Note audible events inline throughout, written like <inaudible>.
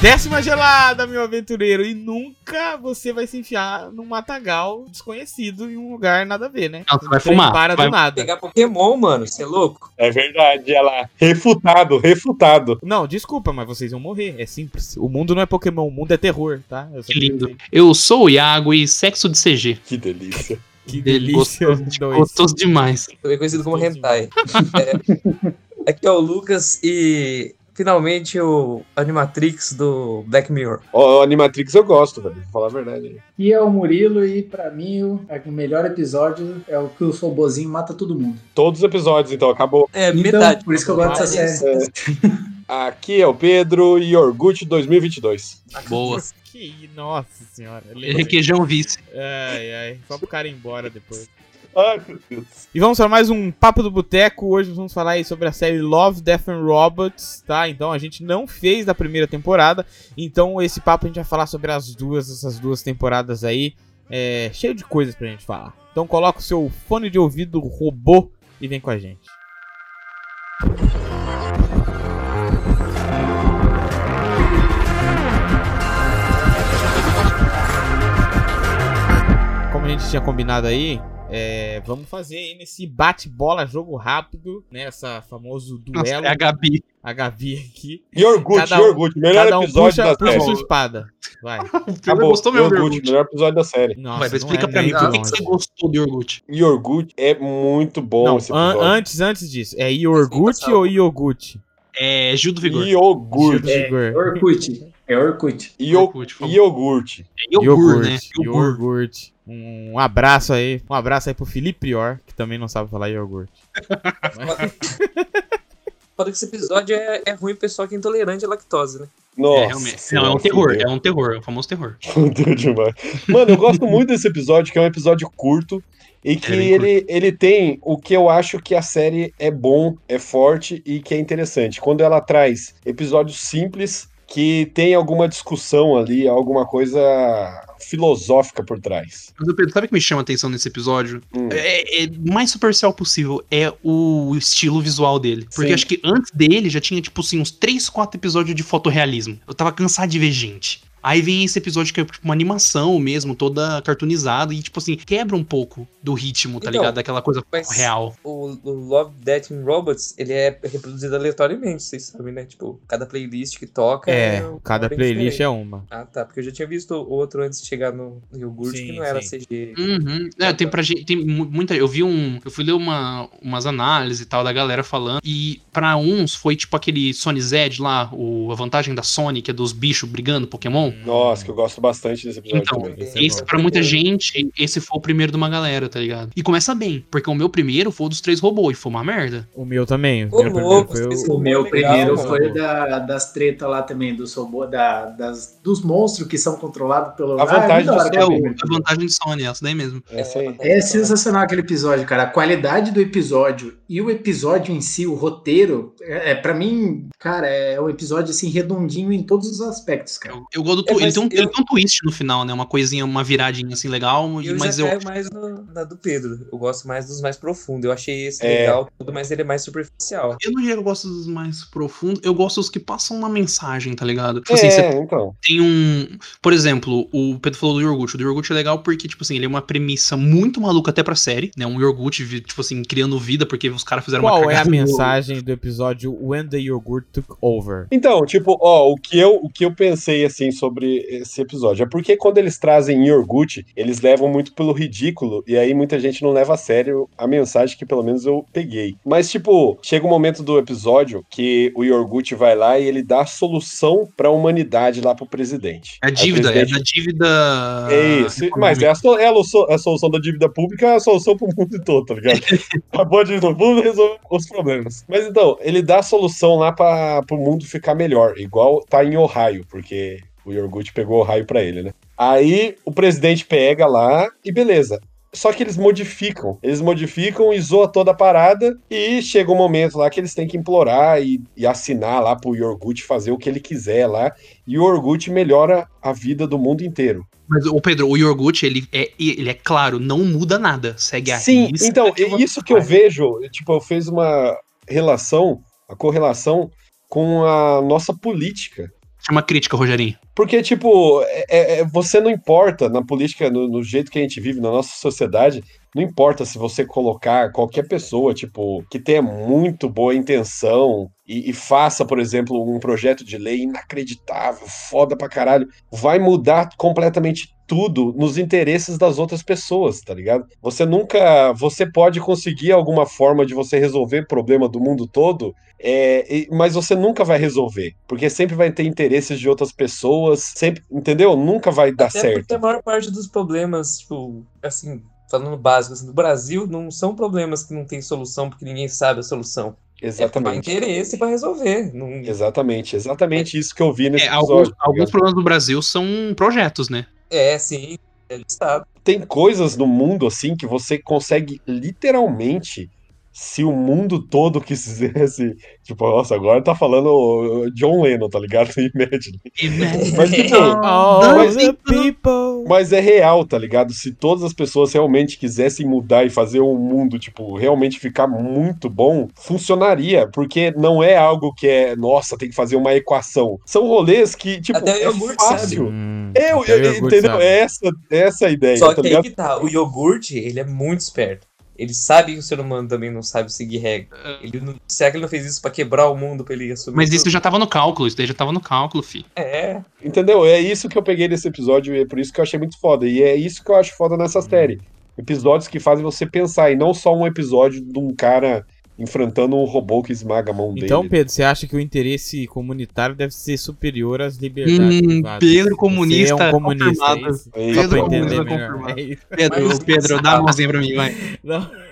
Décima gelada, meu aventureiro. E nunca você vai se enfiar num matagal desconhecido em um lugar nada a ver, né? Não, você vai Um fumar, Para vai do nada. Pegar Pokémon, mano, você é louco? É verdade, ela lá. Refutado, refutado. Não, desculpa, mas vocês vão morrer. É simples. O mundo não é Pokémon, o mundo é terror, tá? Que lindo. dizer. Eu sou o Iago e sexo de CG. Que delícia. <laughs> Que delícia. Gostoso, gostoso demais. Também conhecido como Hentai. É, aqui é o Lucas e finalmente o Animatrix do Black Mirror. O Animatrix eu gosto, velho. Vou falar a verdade. E é o Murilo, e pra mim o, o melhor episódio é o que o Sobozinho mata todo mundo. Todos os episódios, então, acabou. É, Então, metade. por isso que eu gosto dessa série. Aqui é o Pedro e Orgut 2022. Boa. Que, nossa senhora. Requeijão vice. Ai, ai. Só pro cara ir embora depois. Ai, meu Deus. E vamos para mais um Papo do Boteco. Hoje vamos falar aí sobre a série Love, Death and Robots, tá? Então a gente não fez da primeira temporada. Então esse papo a gente vai falar sobre as duas, essas duas temporadas aí. É, cheio de coisas pra gente falar. Então coloca o seu fone de ouvido robô e vem com a gente. Como a gente tinha combinado aí, é, vamos fazer aí nesse bate-bola, jogo rápido, né? Essa famoso Nossa, duelo. é a Gabi. a Gavi aqui. E Orgut, Cada um- Orgut. Melhor Cada um episódio puxa, da puxa série. sua espada. Vai. <laughs> Acabou. gostou mesmo, Yorgut, Yorgut? melhor episódio da série. Nossa, Vai, explica é pra mim por de que você gostou do Yorgut. Yorgut é muito bom Não, esse an- episódio. antes, antes disso, é Iorgut Sim, ou Iogurt? É Gil do Vigor. Do É. Orkut. É Orkut. Io- Orkut, por favor. Iogurt. É Yogur, né? Yogur. Iogurt. Um abraço aí. Um abraço aí pro Felipe Prior, que também não sabe falar iogurte. <laughs> Foda que esse episódio é, é ruim pro pessoal que é intolerante à lactose, né? Nossa. É, realmente. Não, é um terror, é um terror, é o famoso terror. <laughs> Fudeu demais. Mano, eu gosto muito desse episódio, que é um episódio curto. E que É ele, ele tem o que eu acho que a série é bom, é forte e que é interessante. Quando ela traz episódios simples que tem alguma discussão ali, alguma coisa filosófica por trás. Mas, Pedro, sabe o que me chama a atenção nesse episódio? Hum. É, é mais superficial possível, é o estilo visual dele. Porque Sim. acho que antes dele já tinha, tipo assim, uns 3, 4 episódios de fotorrealismo. Eu tava cansado de ver gente. Aí vem esse episódio que é tipo uma animação mesmo, toda cartoonizada, e tipo assim, quebra um pouco do ritmo, tá Então, ligado? Daquela coisa mas- real. O, o Love, Death and Robots, ele é reproduzido aleatoriamente, vocês sabem, né? Tipo, cada playlist que toca É, um- cada playlist diferente. é uma. Ah, tá. Porque eu já tinha visto outro antes de chegar no iogurte Sim, que não era sim. CG. Uhum. É, tem pra gente, tem mu- muita, eu vi um, eu fui ler uma, umas análises e tal da galera falando, e pra uns foi tipo aquele Sony Z lá, o, a vantagem da Sony, que é dos bichos brigando Pokémon. Nossa, que eu gosto bastante desse episódio Então, também. Esse é esse pra muita gente, esse foi o primeiro de uma galera, tá ligado? E começa bem, porque o meu primeiro foi o dos três robôs e foi uma merda. O meu também. O meu louco, primeiro foi O o... meu legal, primeiro mano. foi da, das tretas lá também, do Sobo, da, das, dos monstros que são controlados pelo. A vantagem da hora, do É cara. o, a vantagem de Sony, essa daí mesmo. Essa aí. É sensacional aquele episódio, cara. A qualidade do episódio e o episódio em si, o roteiro, é, é para mim, cara, é um episódio assim redondinho em todos os aspectos, cara. Eu, eu gosto do É, tu- ele, mas tem um, eu- ele tem um twist no final, né? Uma coisinha, uma viradinha assim legal, Eu mas já eu. caio mais no- na do Pedro. Eu gosto mais dos mais profundos. Eu achei esse É. legal, tudo, mas ele é mais superficial. Eu não diria que eu gosto dos mais profundos, eu gosto dos que passam uma mensagem, tá ligado? Tipo assim, você É, então. tem um. Por exemplo, o Pedro falou do Yorgut. O do Yorgut é legal porque, tipo assim, ele é uma premissa muito maluca até pra série, né? Um vi- tipo assim, criando vida, porque os caras fizeram uma Qual é a mensagem do episódio When the Yogurt Took Over? Então, tipo, ó, o que eu, o que eu pensei assim sobre esse episódio é porque quando eles trazem Yorgut, eles levam muito pelo ridículo e aí muita gente não leva a sério a mensagem que pelo menos eu peguei. Mas tipo, chega um momento do episódio que o Yorgut vai lá e ele dá a solução pra humanidade lá pro presidente. É a dívida, é presidente- da dívida. É isso, mas é a, so- é a lo- a solução da dívida pública, é a solução pro mundo todo, tá ligado? <laughs> Acabou a dívida pública, resolve os problemas. Mas então, ele dá a solução lá para pro mundo ficar melhor, igual tá em Ohio, porque o Yorgut pegou Ohio pra ele, né? Aí o presidente pega lá e beleza. Só que eles modificam. Eles modificam e zoa toda a parada. E chega um momento lá que eles têm que implorar e, e assinar lá pro Yorgut fazer o que ele quiser lá. E o Yorgut melhora a vida do mundo inteiro. Mas, o Pedro, o Yorgut, ele é, ele é claro, não muda nada. Segue a Sim, então, é isso que eu vejo, tipo, eu fiz uma relação, a correlação com a nossa política. Chama crítica, Rogerinho. Porque, tipo, é- é- é- você não importa na política, no, no jeito que a gente vive, na nossa sociedade, não importa se você colocar qualquer pessoa, tipo, que tenha muito boa intenção e, e faça, por exemplo, um projeto de lei inacreditável, foda pra caralho, vai mudar completamente tudo nos interesses das outras pessoas, tá ligado? Você nunca. Você pode conseguir alguma forma de você resolver problema do mundo todo, é, mas você nunca vai resolver. Porque sempre vai ter interesses de outras pessoas, sempre, entendeu? Nunca vai dar Até porque certo. a maior parte dos problemas, tipo, assim, falando básico, assim, do Brasil, não são problemas que não tem solução porque ninguém sabe a solução. É Exatamente. interesse pra resolver. Não... Exatamente, exatamente isso que eu vi nesse É, alguns, episódio. tá alguns ligado? problemas do Brasil são projetos, né? É, sim, é listado. Tem coisas no mundo assim que você consegue literalmente, se o mundo todo quisesse, <laughs> tipo, nossa, agora tá falando o John Lennon, tá ligado? <laughs> Imagine. Mas, tipo, Mas- the people. Mas é real, tá ligado? Se todas as pessoas realmente quisessem mudar e fazer um mundo, tipo, realmente ficar muito bom, funcionaria. Porque não é algo que é, nossa, tem que fazer uma equação. São rolês que, tipo, Até o é iogurte fácil. Hum, É, eu- o eu- iogurte entendeu? sabe. É essa, é essa a ideia, Só tá que aí ligado? que tá, o iogurte, ele é muito esperto. Ele sabe que o ser humano também não sabe seguir regra. Ele não, será que ele não fez isso pra quebrar o mundo pra ele assumir Mas isso tudo? já tava no cálculo, isso daí já tava no cálculo, fi. É, Entendeu? É isso que eu peguei desse episódio e é por isso que eu achei muito foda. E é isso que eu acho foda nessa série. Episódios que fazem você pensar, e não só um episódio de um cara enfrentando um robô que esmaga a mão dele. Então, Pedro, você acha que o interesse comunitário deve ser superior às liberdades Hum? Pedro Você comunista é um comunista, é confirmado. isso? É isso, Pedro comunista confirmado. É. Pedro, Pedro, dá a mãozinha pra mim, vai. Não.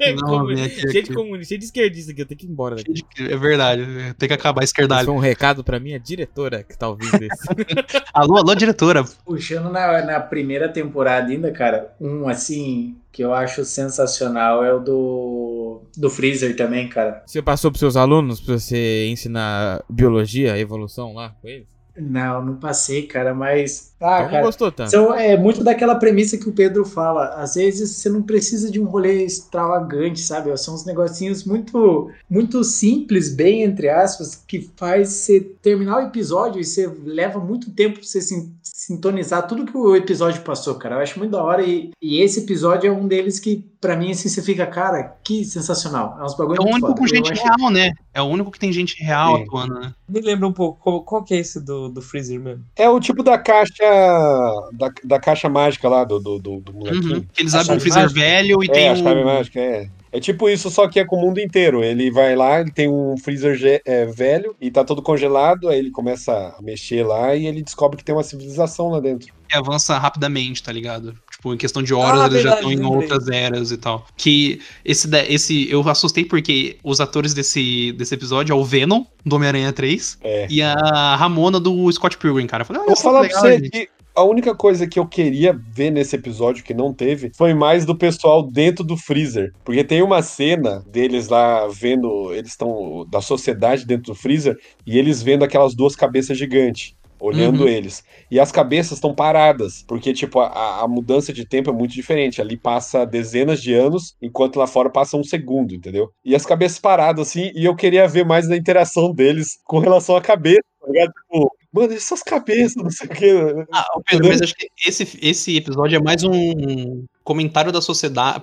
<laughs> Aqui, cheio de comunista, cheio de esquerdista aqui, eu tenho que ir embora daqui. É verdade, tem que acabar a esquerdalha. foi um recado pra minha diretora que tá ouvindo <laughs> isso. Alô, alô, diretora. Puxando na, na primeira temporada ainda, cara, um assim que eu acho sensacional é o do, do Freezer também, cara. Você passou pros seus alunos pra você ensinar biologia, evolução lá com eles? Não, não passei, cara, mas. Ah, então cara. gostou tanto. São, é muito daquela premissa que o Pedro fala. Às vezes você não precisa de um rolê extravagante, sabe? São uns negocinhos muito, muito simples, bem entre aspas, que faz você terminar o episódio e você leva muito tempo pra você sin- sintonizar tudo que o episódio passou, cara. Eu acho muito da hora e, e esse episódio é um deles que, pra mim, assim, você fica, cara, que sensacional. É uns bagulho É o muito único foda. com Eu gente acho- real, né? É o único que tem gente real Sim. atuando, né? me lembra um pouco, qual, qual que é esse do, do Freezer mesmo? É o tipo da caixa. Da, da caixa mágica lá do, do, do, do molequinho. Uhum. Eles abrem um freezer mágica? velho e É, tem a um... chave mágica, é. É tipo isso, só que é com o mundo inteiro. Ele vai lá, ele tem um freezer é, velho e tá todo congelado, aí ele começa a mexer lá e ele descobre que tem uma civilização lá dentro. que avança rapidamente, tá ligado? Tipo, em questão de horas, Ah, eles já verdade, estão em outras eras e tal. Que esse, esse eu assustei porque os atores desse, desse episódio é o Venom, do Homem-Aranha 3, É. e a Ramona do Scott Pilgrim, cara. Eu falei, olha Vou só falar que pra legal, você gente. que a única coisa que eu queria ver nesse episódio que não teve foi mais do pessoal dentro do freezer. Porque tem uma cena deles lá vendo, eles estão da sociedade dentro do freezer e eles vendo aquelas duas cabeças gigantes. Olhando Uhum. eles. E as cabeças estão paradas. Porque, tipo, a, a mudança de tempo é muito diferente. Ali passa dezenas de anos, enquanto lá fora passa um segundo, entendeu? E as cabeças paradas, assim, e eu queria ver mais da interação deles com relação à cabeça, tá ligado? Tipo, mano, essas cabeças, não sei o quê. Ah, ô Pedro, mas acho que esse, esse episódio é mais um comentário da sociedade.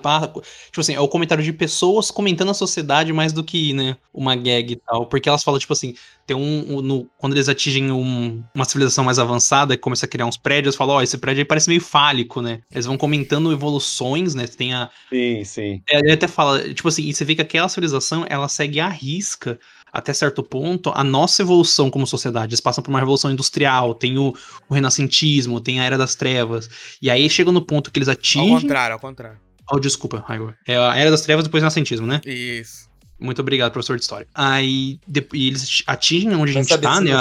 Tipo assim, é o comentário de pessoas comentando a sociedade mais do que, né, uma gag e tal. Porque elas falam, tipo assim, tem um. um- no- quando eles atingem um- uma civilização mais avançada, que começa a criar uns prédios, falam, ó, esse prédio aí parece meio fálico, né? Eles vão comentando evoluções, né? Tem a. Sim, sim. é, Ele até fala, tipo assim, e você vê que aquela civilização, ela segue à risca. Até certo ponto, a nossa evolução como sociedade. Eles passam por uma revolução industrial, tem o, o renascentismo, tem a Era das Trevas. E aí chega no ponto que eles Ao atingem. contrário, ao contrário. Oh, desculpa, Raigor. É a Era das Trevas depois o renascentismo, né? Isso. Muito obrigado, professor de história. Aí de- e eles atingem onde a gente tá, né?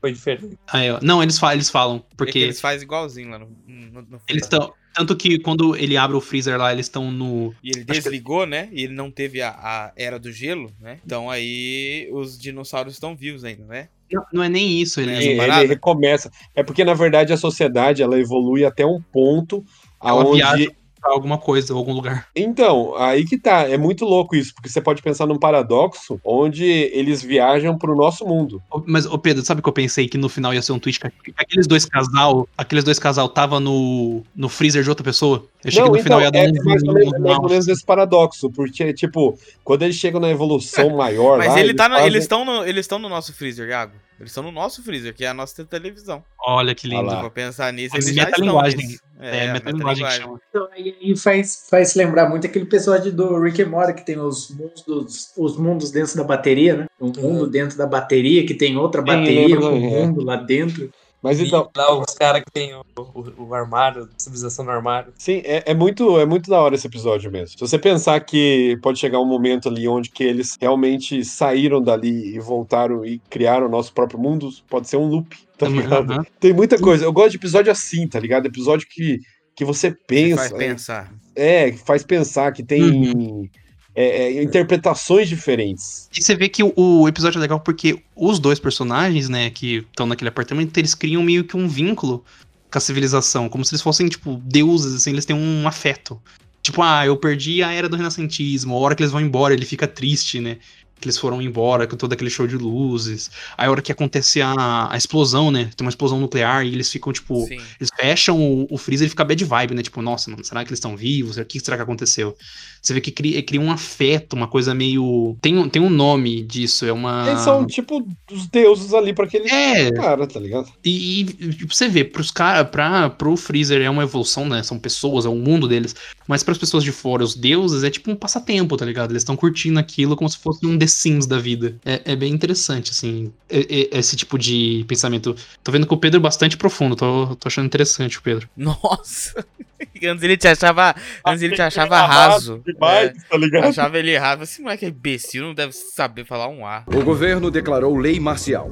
foi diferente. aí, ó. não, eles, fa eles falam, Porque porque eles fazem igualzinho lá no. no, no eles estão. Tanto que quando ele abre o freezer lá, eles estão no. E ele Acho que- desligou, né? E ele não teve a, a era do gelo, né? Então aí os dinossauros estão vivos ainda, né? Não, não é nem isso, É, eles. E parada? ele recomeça. É porque, na verdade, a sociedade ela evolui até um ponto Ela aonde alguma coisa, ou algum lugar. Então, aí que tá. É muito louco isso, porque você pode pensar num paradoxo onde eles viajam pro nosso mundo. Mas, ô Pedro, sabe o que eu pensei que no final ia ser um tweet que aqueles dois casal, aqueles dois casal tava no, no freezer de outra pessoa? Eu achei que no final ia dar é um mais ou menos, mais ou menos esse paradoxo, porque, tipo, quando eles chegam na evolução <laughs> maior Mas lá, ele tá no- fazem- eles estão no, eles estão no nosso freezer, Iago. Eles estão no nosso freezer, que é a nossa televisão. Olha que lindo. For pensar nisso, eles já estão metalinguagem. nisso. É, a metalinguagem que chama. Então, aí, aí faz, faz lembrar muito aquele episódio do Rick and Morty que tem os mundos, os mundos dentro da bateria, né? Um mundo dentro da bateria que tem outra bateria com um é. mundo lá dentro. Mas E então, lá os caras que tem o, o, o armário, a civilização no armário. sim, é, é muito, é muito da hora esse episódio mesmo. Se você pensar que pode chegar um momento ali onde que eles realmente saíram dali e voltaram e criaram o nosso próprio mundo, pode ser um loop, tá ligado? Aham. Tem muita coisa. Eu gosto de episódio assim, tá ligado? Episódio que, que você Que pensa. faz pensar. É, que faz pensar, que tem é, é, interpretações diferentes. E você vê que o, o episódio é legal porque os dois personagens, né, que estão naquele apartamento, eles criam meio que um vínculo com a civilização, como se eles fossem, tipo, deuses, assim, eles têm um afeto. Tipo, ah, eu perdi a era do renascentismo, a hora que eles vão embora, ele fica triste, né? Que eles foram embora com todo aquele show de luzes. Aí a hora que acontece a, a explosão, né? Tem uma explosão nuclear e eles ficam, tipo, Sim. eles fecham o, o freezer e fica bad vibe, né? Tipo, nossa, mano, será que eles estão vivos? O que será que aconteceu? Você vê que cria, cria um afeto, uma coisa meio. Tem, um- tem um nome disso, é uma. Eles são, tipo, os deuses ali pra aquele É. cara, tá ligado? E, e, tipo, você vê, pros caras, pra, pro Freezer é uma evolução, né? São pessoas, é o mundo deles. Mas pras pessoas de fora, os deuses, é tipo um passatempo, tá ligado? Eles estão curtindo aquilo como se fosse um The Sims da vida. É, é bem interessante, assim, é- é- esse tipo de pensamento. Tô vendo que o Pedro é bastante profundo, tô, tô achando interessante o Pedro. Nossa. <laughs> Antes ele te achava, antes ele te achava Errado raso. Demais, tá É, ligado? achava ele errado. Esse moleque é imbecil, não deve saber falar um A. O governo declarou lei marcial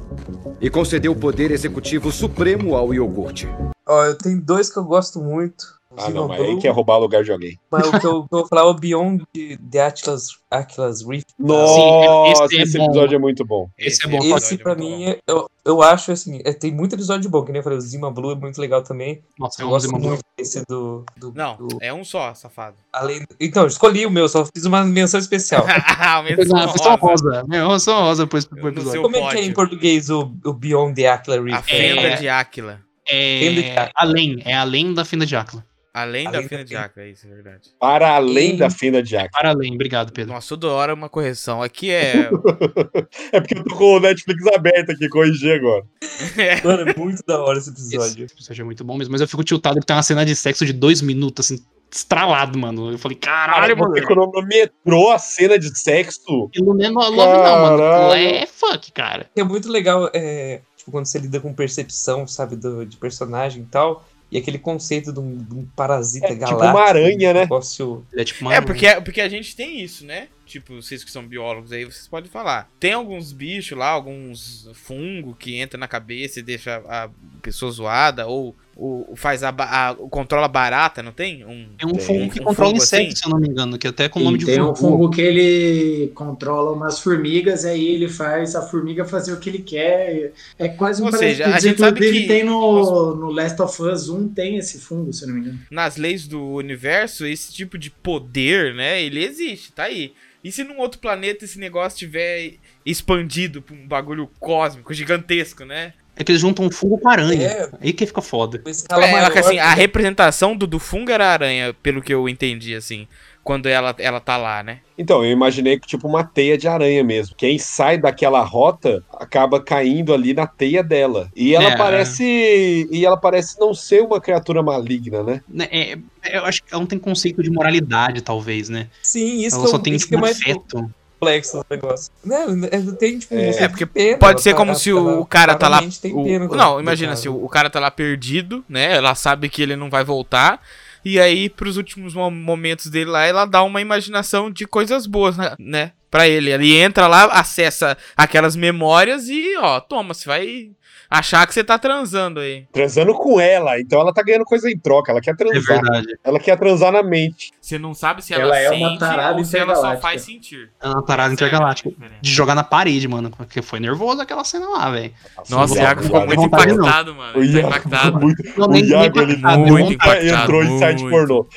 e concedeu poder executivo supremo ao iogurte. Ó, eu tenho dois que eu gosto muito. Ah, Zima não, mas aí Blue, quer roubar o lugar de alguém. Mas o que eu, vou falar é o Beyond the Atlas, Atlas Rift. Nossa, esse é esse bom. episódio é muito bom. Esse é bom. episódio Esse, pra muito bom. mim, é- eu, eu acho assim, é, tem muito episódio bom, que nem eu falei, o Zima Blue é muito legal também. Nossa, Eu eu gosto gosto muito desse do. do, Não, do- é um só, safado. <laughs> além, então, escolhi o meu, só fiz uma menção especial. <laughs> Ah, menção rosa. rosa. Menção rosa depois pro episódio. Como é que é em português o, o Beyond the Atlas A Rift? fenda É. de Áquila. Fenda de É Áquila. além, é além da fenda de Áquila. Além da Além fenda da de fenda. Áquila, isso é verdade. Para além E- da fina de Jack. Para além, obrigado, Pedro. Nossa, toda hora uma correção. Aqui é. <laughs> É porque eu tô com o Netflix aberto aqui, corrigir agora. <laughs> Mano, é muito da hora esse Esse episódio. episódio é muito bom mesmo, mas eu fico tiltado que tem uma cena de sexo de dois minutos, assim, estralado, mano. Eu falei, caralho, mano. você cronometrou a cena de sexo. Não é love, não, mano. É fuck, cara. É muito legal, é, tipo, quando você lida com percepção, sabe, do, de personagem e tal. E aquele conceito de um, de um parasita É tipo galáctico. uma aranha, um né? Negócio... É tipo uma. É, porque, porque a gente tem isso, né? Tipo, vocês que são biólogos aí, vocês podem falar. Tem alguns bichos lá, alguns fungo que entra na cabeça e deixa a pessoa zoada, ou, ou faz a, a- controla barata, não tem? Um, Tem um Tem. fungo que Um controla insetos, assim? se eu não me engano, que até com o nome de tem fungo. um fungo que ele controla umas formigas, aí ele faz a formiga fazer o que ele quer. É quase um Ou seja, a gente sabe que- tem no, no Last of Us 1, tem esse fungo, se eu não me engano. nas leis do universo, esse tipo de poder, né? Ele existe, tá aí. E se num outro planeta esse negócio tiver expandido pra um bagulho cósmico, gigantesco, né? É que eles juntam um fungo com aranha. É. Aí que fica foda. escala É, maior, que, assim, a representação do, do fungo era a aranha, pelo que eu entendi, assim, quando ela, ela tá lá, né? Então, eu imaginei que tipo uma teia de aranha mesmo. Quem sai daquela rota acaba caindo ali na teia dela. E ela É, parece. E ela parece não ser uma criatura maligna, né? Né, É, é, eu acho que ela não tem conceito de moralidade, talvez, né? Sim, isso ela só tem isso tipo que é um mais afeto. Complexo do negócio. Não, é, tem tipo. É, senso porque pena, Pode ser como se o cara tá lá. o- não, imagina se o, o cara tá lá perdido, né? Ela sabe que ele não vai voltar. E aí, pros últimos mo- momentos dele lá, ela dá uma imaginação de coisas boas, né? né? Pra ele. Ele entra lá, acessa aquelas memórias e, ó, toma, você vai achar que você tá transando aí. Transando com ela. Então ela tá ganhando coisa em troca. Ela quer É transar. verdade. ela quer transar na mente. Você não sabe se ela, Ela é uma sente tarada ou se ela só faz sentir. É uma parada intergaláctica. De jogar na parede, mano. Porque foi nervoso aquela cena lá, velho. Nossa, o Não Iago ficou muito vontade, não. impactado, mano. O Ele tá Iago, impactado. muito, Não, o Iago ele impactado, muito nunca impactado, entrou em site pornô.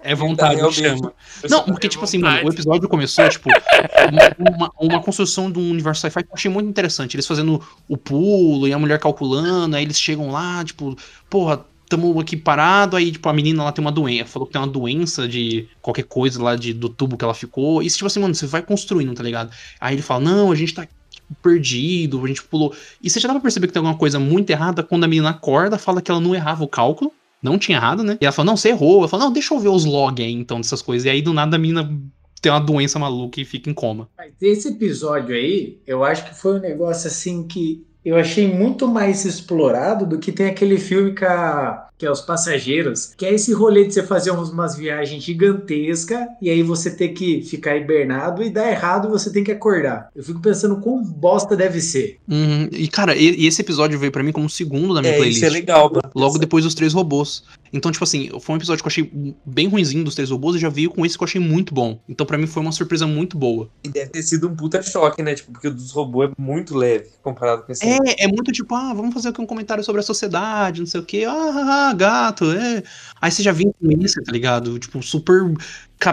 É vontade que realmente- chama. Não, porque, É tipo assim, mano, o vontade. episódio começou, <laughs> tipo, uma, uma, uma construção de um universo sci-fi que eu achei muito interessante. Eles fazendo o pulo e a mulher calculando, aí eles chegam lá, tipo, porra, tamo aqui parado, aí, tipo, a menina lá tem uma doença, falou que tem uma doença de qualquer coisa lá de, do tubo que ela ficou. E, tipo assim, mano, você vai construindo, tá ligado? Aí ele fala, não, a gente tá perdido, a gente pulou. E você já dá pra perceber que tem alguma coisa muito errada quando a menina acorda, fala que ela não errava o cálculo. Não tinha errado, né? E ela fala, não, você errou. Ela fala, não, deixa eu ver os logs aí, então, dessas coisas. E aí, do nada, a menina tem uma doença maluca e fica em coma. Esse episódio aí, eu acho que foi um negócio assim que eu achei muito mais explorado do que tem aquele filme que, a- que é Os Passageiros, que é esse rolê de você fazer umas, viagens gigantescas e aí você ter que ficar hibernado e dar errado e você tem que acordar. Eu fico pensando quão bosta deve ser. Uhum. E, cara, e, e esse episódio veio pra mim como o segundo da minha É, playlist. isso é legal. Logo depois dos três robôs. Então, tipo assim, foi um episódio que eu achei bem ruinzinho dos três robôs e já veio com esse que eu achei muito bom. Então, pra mim, foi uma surpresa muito boa. E deve ter sido um puta choque, né? Tipo, porque o dos robôs é muito leve comparado com esse. É, é muito tipo, ah, vamos fazer aqui um comentário sobre a sociedade, não sei o quê. Ah, ah, ah, gato, é. Aí você já vem com isso, tá ligado? Tipo, super,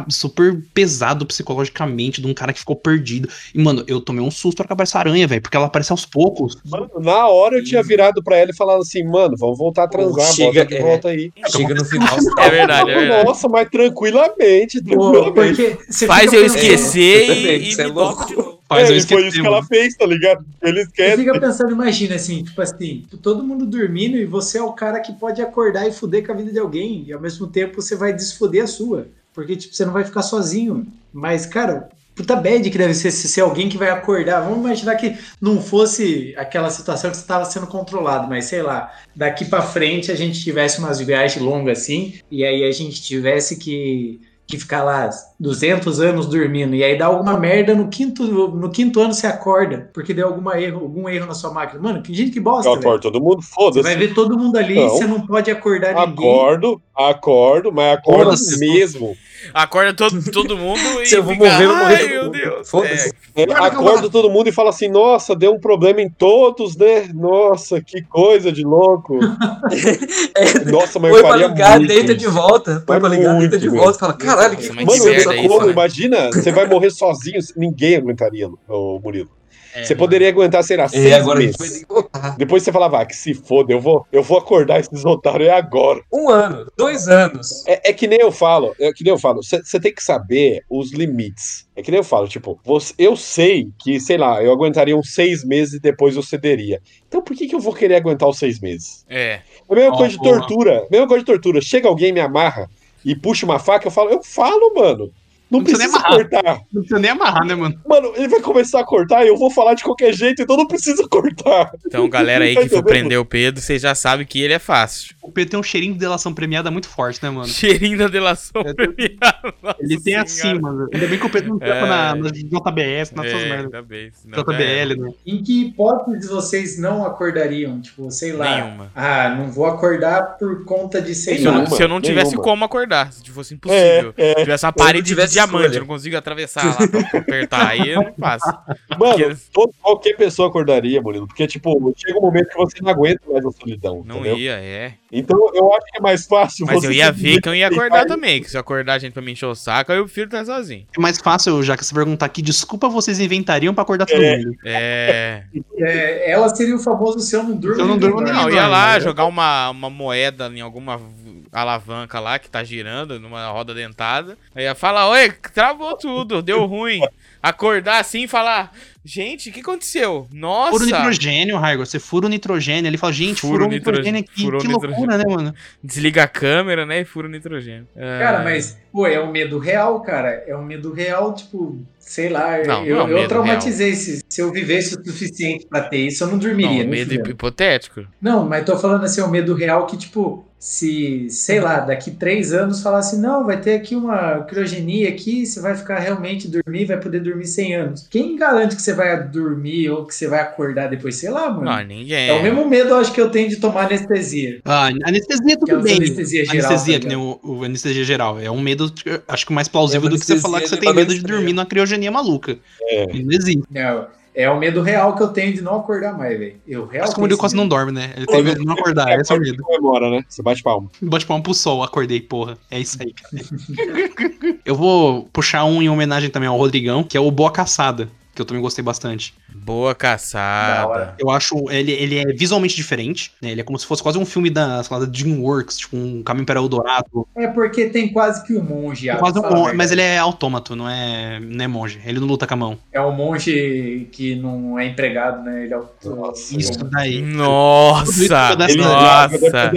super pesado psicologicamente de um cara que ficou perdido. E, mano, eu tomei um susto pra acabar essa aranha, velho, porque ela aparece aos poucos. Mano, na hora eu tinha virado pra ela e falado assim, mano, vamos voltar a transar, Chega, bota de é. volta aí. Chega no final. <laughs> É verdade, é verdade. Nossa, mas tranquilamente, Pô, tranquilamente. porque você Faz eu esquecer É, e, e isso é me louco. Faz é, eu e foi isso que ela fez, tá ligado? Ele Você esquece. fica pensando, imagina assim, tipo assim, todo mundo dormindo e você é o cara que pode acordar e fuder com a vida de alguém, e ao mesmo tempo você vai desfoder a sua. Porque, tipo, você não vai ficar sozinho. Mas, cara, puta bad que deve ser se ser alguém que vai acordar. Vamos imaginar que não fosse aquela situação que você estava sendo controlado, mas sei lá, daqui pra frente a gente tivesse umas viagens longas assim, e aí a gente tivesse que que ficar lá 200 anos dormindo e aí dá alguma merda no quinto no quinto ano você acorda porque deu alguma erro, algum erro na sua máquina. Mano, que gente que bosta, Eu acordo todo mundo, Você foda-se. vai ver todo mundo ali, Não. você não pode acordar ninguém. Acordo, acordo, mas acordo Foda-se. mesmo. Acorda todo, todo mundo <laughs> e Se eu vou fica, morrer, eu vou morrer Ai, todo meu mundo." Deus. É, É, acordo todo mundo e fala assim, nossa, deu um problema em todos, né? Nossa, que coisa de louco. <laughs> Nossa, mas eu Põe pra faria ligar, muito deita de volta. Põe pra ligar, deita de volta. Fala, caralho, que Nossa, Mano, que merda isso, como, né? imagina, você vai morrer sozinho, ninguém aguentaria, ô Murilo. É, Você poderia aguentar, sei lá, seis E agora a gente vai meses. Depois você falava, ah, que se foda, eu vou, eu vou acordar esses otários é agora. Um ano, dois anos. É, é que nem eu falo, é que nem eu falo, você tem que saber os limites. É que nem eu falo, tipo, você- eu sei que, sei lá, eu aguentaria uns seis meses e depois eu cederia. Então por que, que eu vou querer aguentar os seis meses? é. É a mesma Ó, coisa de tortura. Mesma coisa de tortura. Chega alguém, me amarra e puxa uma faca, eu falo, eu falo, mano. Não, Não precisa precisa nem cortar. Não precisa nem amarrar, né, mano? Mano, ele vai começar a cortar e eu vou falar de qualquer jeito, então não precisa <laughs> cortar. Então, galera aí Tá que for entendendo? prender o Pedro, vocês já sabem que ele é fácil. O Pedro tem um cheirinho de delação premiada muito forte, né, mano? Cheirinho da delação É, premiada. <laughs> Ele tem assim, mano. Ainda bem que o Pedro não trepa É. na, na JBS, nessas É, merdas. ainda bem. JBL, né? Em que hipótese vocês não acordariam? Tipo, sei lá. Nenhuma. Ah, não vou acordar por conta de sei Se eu, não, se eu não tivesse nenhuma. como acordar, se fosse impossível. É, é. Se tivesse uma parede de tivesse diamante, escolha. eu não consigo atravessar lá pra apertar. Aí eu não faço. Mano, todo- qualquer pessoa acordaria, Murilo. Porque, tipo, chega um momento que você não aguenta mais a solidão. Não entendeu? ia, é. Então eu acho que é mais fácil Mas você eu ia <laughs> ver que eu ia acordar e- também. Que se eu acordar a gente pra me encher o saco, aí eu prefiro estar sozinho. É mais fácil, já que você perguntar que desculpa vocês inventariam pra acordar todo É. mundo. É. É, ela seria o famoso se eu não durmo. Se eu não durmo. Não, eu ia lá né? jogar uma, uma moeda em alguma alavanca lá que tá girando numa roda dentada. Aí ia falar, oi, travou tudo, deu ruim. Acordar assim e falar, gente, o que aconteceu? Fura o Nossa! nitrogênio, Raigor. Você fura o nitrogênio. Ele fala, gente, Fura furou nitrogênio aqui. furou Que loucura, né, mano? Desliga a câmera, né? E fura o nitrogênio. Cara, mas, pô, é um medo real, cara. É um medo real, tipo, sei lá. Não, eu não é um eu traumatizei. Se, se eu vivesse o suficiente pra ter isso, eu não dormiria. Não, nem medo fudendo. hipotético. Não, mas tô falando assim, é um medo real que, tipo, se, sei lá, daqui três anos falar assim, não, vai ter aqui uma criogenia aqui, você vai ficar realmente dormir, vai poder dormir 100 anos. Quem garante que você vai dormir ou que você vai acordar depois? Sei lá, mano. Não, ninguém. é o mesmo medo, eu acho, que eu tenho de tomar anestesia. Ah, anestesia tudo Aquelas bem. anestesia geral, anestesia, tá que nem o, o anestesia geral. É um medo, acho que mais plausível É do que você falar que você tem medo de extremo. dormir numa criogenia maluca. É. Não existe. Não, É o medo real que eu tenho de não acordar mais, velho. Eu real Mas como ele quase não dorme, né? Ele tem medo de não acordar, esse é o medo. Comemora, né? Você bate palma. Bate palma pro sol, acordei, porra. É isso aí, cara. <laughs> eu vou puxar um em homenagem também ao Rodrigão, que é o Boa Caçada, que eu também gostei bastante. Boa Da caçada. Eu acho ele, ele é visualmente diferente, né? Ele é como se fosse quase um filme da, sei lá, da DreamWorks, tipo um Caminho para Eldorado. É porque tem quase que um monge. ah, Quase um fala a mon- verdade. mas ele é autômato, não é, não é monge. Ele não luta com a mão. É um monge que não é empregado, né? Ele é o. Nossa, Isso daí. Nossa, Ele nossa.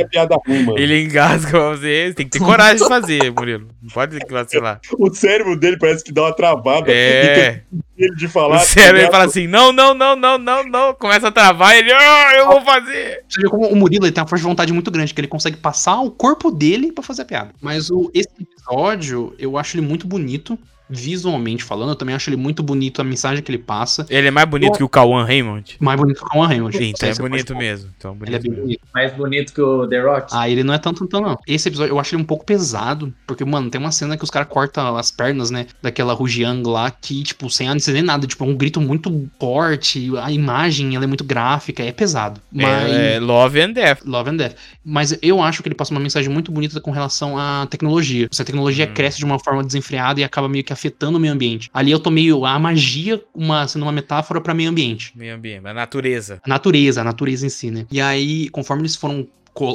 Ele engasga pra você. Tem que ter coragem de fazer, Murilo. Não pode vacilar. O cérebro dele parece que dá uma travada. É. Ele de O falar. cérebro ele fala assim: não, não, não, não, não, não. Começa a travar ele, ah, eu vou fazer. Você vê como o Murilo ele tem uma força de vontade muito grande, que ele consegue passar o corpo dele pra fazer a piada. Mas o, esse episódio, eu acho ele muito bonito, visualmente falando. Eu também acho ele muito bonito a mensagem que ele passa. Ele é mais bonito que o Cauã Raymond? Mais bonito que o Cauã Raymond. Sim, então é Você pode bonito mesmo. Então, Ele é bonito bem mesmo. bonito. Mais bonito que o The Rock. Ah, ele não é tanto, tanto, não. Esse episódio, eu acho ele um pouco pesado, porque, mano, tem uma cena que os caras cortam as pernas, né, daquela Rujiang lá, que, tipo, sem nem nada, tipo, é um grito muito forte, a imagem, ela é muito gráfica, é pesado. Mas... É, é Love and Death. Love and Death. Mas eu acho que ele passa uma mensagem muito bonita com relação à tecnologia. Se a tecnologia Hum. cresce de uma forma desenfreada e acaba meio que afetando o meio ambiente. Ali eu tô meio a magia uma, sendo uma metáfora para meio ambiente. Meio ambiente, a natureza. A natureza, a natureza em si, né? E aí, conforme eles foram,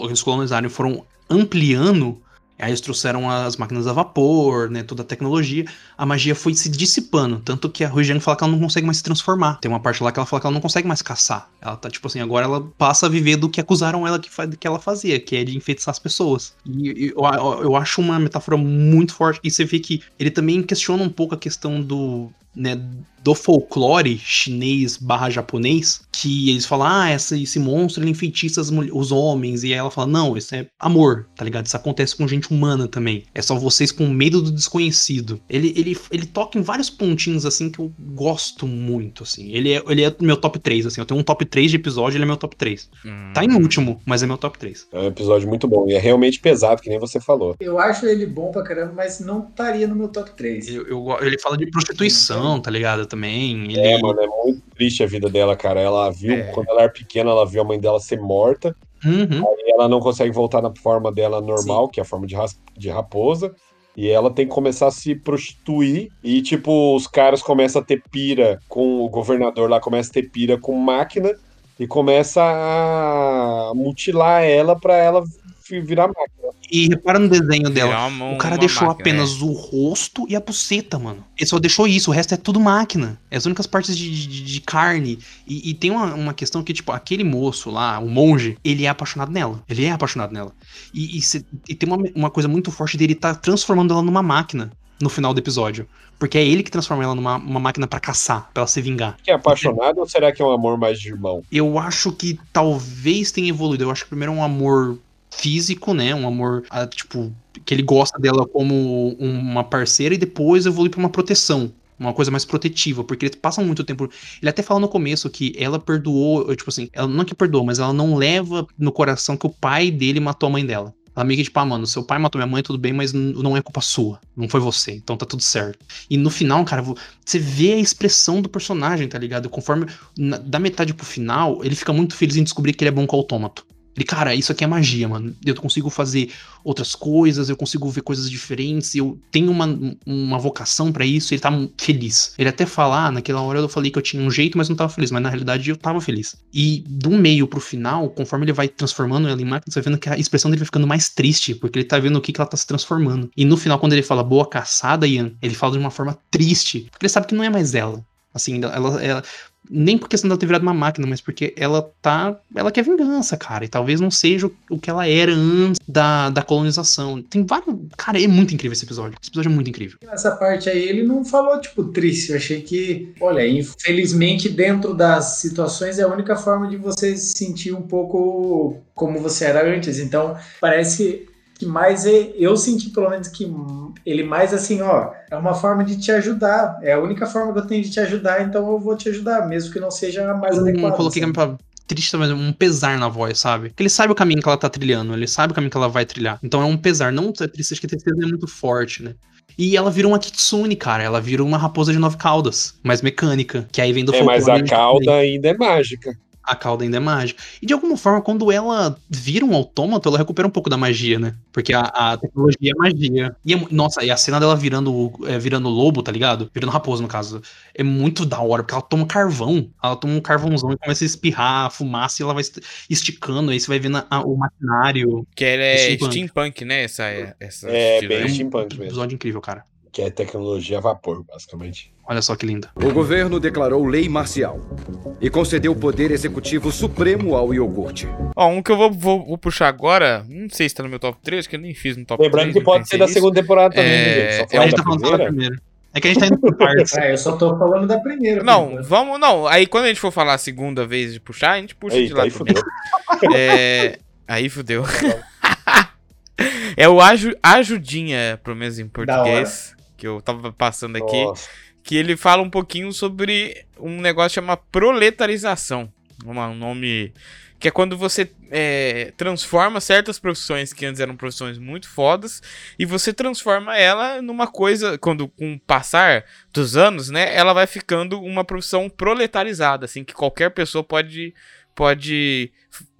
eles colonizaram e foram ampliando, aí eles trouxeram as máquinas a vapor, né? Toda a tecnologia, a magia foi se dissipando. Tanto que a Ruijang fala que ela não consegue mais se transformar. Tem uma parte lá que ela fala que ela não consegue mais caçar. Ela tá, tipo assim, agora ela passa a viver do que acusaram ela que, que ela fazia, que é de enfeitiçar as pessoas. E, eu, eu acho uma metáfora muito forte. E você vê que ele também questiona um pouco a questão do. Né, do folclore chinês barra japonês, que eles falam, ah, essa, esse monstro ele enfeitiça as mul- os homens, e aí ela fala, não, isso é amor, tá ligado? Isso acontece com gente humana também. É só vocês com medo do desconhecido. Ele, ele, ele toca em vários pontinhos, assim, que eu gosto muito, assim. Ele é, ele é meu top 3, assim. Eu tenho um top 3 de episódio, ele é meu top 3. Hum. Tá em último, mas é meu top 3. É um episódio muito bom. E é realmente pesado, que nem você falou. Eu acho ele bom pra caramba, mas não estaria no meu top 3. Eu, eu ele fala de prostituição, tá ligado? Também. Ele, É, mano, é muito triste a vida dela, cara. Ela viu, É. quando ela era pequena, ela viu a mãe dela ser morta. Uhum. E ela não consegue voltar na forma dela normal, que é a forma de, ras- de raposa. E ela tem que começar a se prostituir. E, tipo, os caras começam a ter pira com o governador lá, começa a ter pira com máquina. E começa a mutilar ela pra ela virar máquina. E repara no desenho dela. Uma- O cara deixou máquina, apenas o rosto e a buceta, mano. Ele só deixou isso, o resto é tudo máquina. É as únicas partes de, de- de carne. E, e tem uma, uma questão que, tipo, aquele moço lá, o monge, ele é apaixonado nela. Ele é apaixonado nela. E, e cê- e tem uma, uma coisa muito forte dele tá transformando ela numa máquina no final do episódio. Porque é ele que transforma ela numa uma máquina pra caçar, pra ela se vingar. Que é apaixonado ou será que é um amor mais de irmão? Eu acho que talvez tenha evoluído. Eu acho que primeiro é um amor físico, né? Um amor, ah, tipo, que ele gosta dela como uma parceira e depois evolui pra uma proteção. Uma coisa mais protetiva, porque eles passam muito tempo. Ele até fala no começo que ela perdoou, tipo assim, ela não que perdoou, mas ela não leva no coração que o pai dele matou a mãe dela. Ela meio que tipo, ah, mano, seu pai matou minha mãe, tudo bem, mas não é culpa sua. Não foi você, então tá tudo certo. E no final, cara, vo- você vê a expressão do personagem, tá ligado? Conforme. na- da metade pro final, ele fica muito feliz em descobrir que ele é bom com autômato. Ele, cara, isso aqui é magia, mano. Eu consigo fazer outras coisas, eu consigo ver coisas diferentes, eu tenho uma, uma vocação pra isso, ele tá feliz. Ele até fala, ah, naquela hora eu falei que eu tinha um jeito, mas não tava feliz, mas na realidade eu tava feliz. E do meio pro final, conforme ele vai transformando ela em máquina, você vai vendo que a expressão dele vai ficando mais triste, porque ele tá vendo o que, que ela tá se transformando. E no final, quando ele fala boa caçada, Ian, ele fala de uma forma triste, porque ele sabe que não é mais ela. Assim, ela, ela, nem por questão dela ter virado uma máquina, mas porque ela tá. Ela quer vingança, cara. E talvez não seja o- que ela era antes da, da colonização. Tem vários. Cara, é muito incrível esse episódio. Esse episódio é muito incrível. Nessa parte aí ele não falou, tipo, triste. Eu achei que, olha, infelizmente, dentro das situações é a única forma de você se sentir um pouco como você era antes. Então, parece que mais é- eu senti pelo menos que ele mais assim, ó, é uma forma de te ajudar. É a única forma que eu tenho de te ajudar, então eu vou te ajudar, mesmo que não seja a mais Eu adequada. não coloquei assim. pra triste, mas um pesar na voz, sabe? Porque ele sabe o caminho que ela tá trilhando, ele sabe o caminho que ela vai trilhar. Então é um pesar, não é triste, acho que a tristeza é muito forte, né? E ela vira uma kitsune, cara. Ela vira uma raposa de nove caudas, mais mecânica. Que aí vem do É, mas a folclore cauda ainda é mágica. A cauda ainda é mágica. E de alguma forma, quando ela vira um autômato, ela recupera um pouco da magia, né? Porque a, a tecnologia é magia. E é nossa, e a cena dela virando, é, virando lobo, tá ligado? Virando raposa, no caso. É muito da hora, porque ela toma carvão. Ela toma um carvãozão e começa a espirrar a fumaça e ela vai est- esticando. Aí você vai vendo a- o maquinário. Que ela é Steampunk. steampunk, né? Essa, essa É, bem né? um steampunk mesmo. episódio incrível, cara. Que é tecnologia a vapor, basicamente. Olha só que linda. O governo declarou lei marcial e concedeu o poder executivo supremo ao iogurte. Ó, um que eu vou, vou, vou puxar agora, não sei se tá no meu top 3, que eu nem fiz no top Lembrando 3. que não pode ser da nisso. segunda temporada também, É, gente? Só é, a gente tá falando da primeira. primeira. É que a gente tá indo por <laughs> partes. Ah, eu só tô falando da primeira. Não, enquanto. vamos, não. Aí quando a gente for falar a segunda vez de puxar, a gente puxa de Eita, lá aí também. fudeu. <laughs> É, aí fudeu. <laughs> é o aju, Ajudinha, pelo menos em português, que eu tava passando aqui. Nossa. que ele fala um pouquinho sobre um negócio chamado proletarização. Um nome que é quando você é, transforma certas profissões que antes eram profissões muito fodas e você transforma ela numa coisa, quando com o passar dos anos, né, ela vai ficando uma profissão proletarizada, assim, que qualquer pessoa pode pode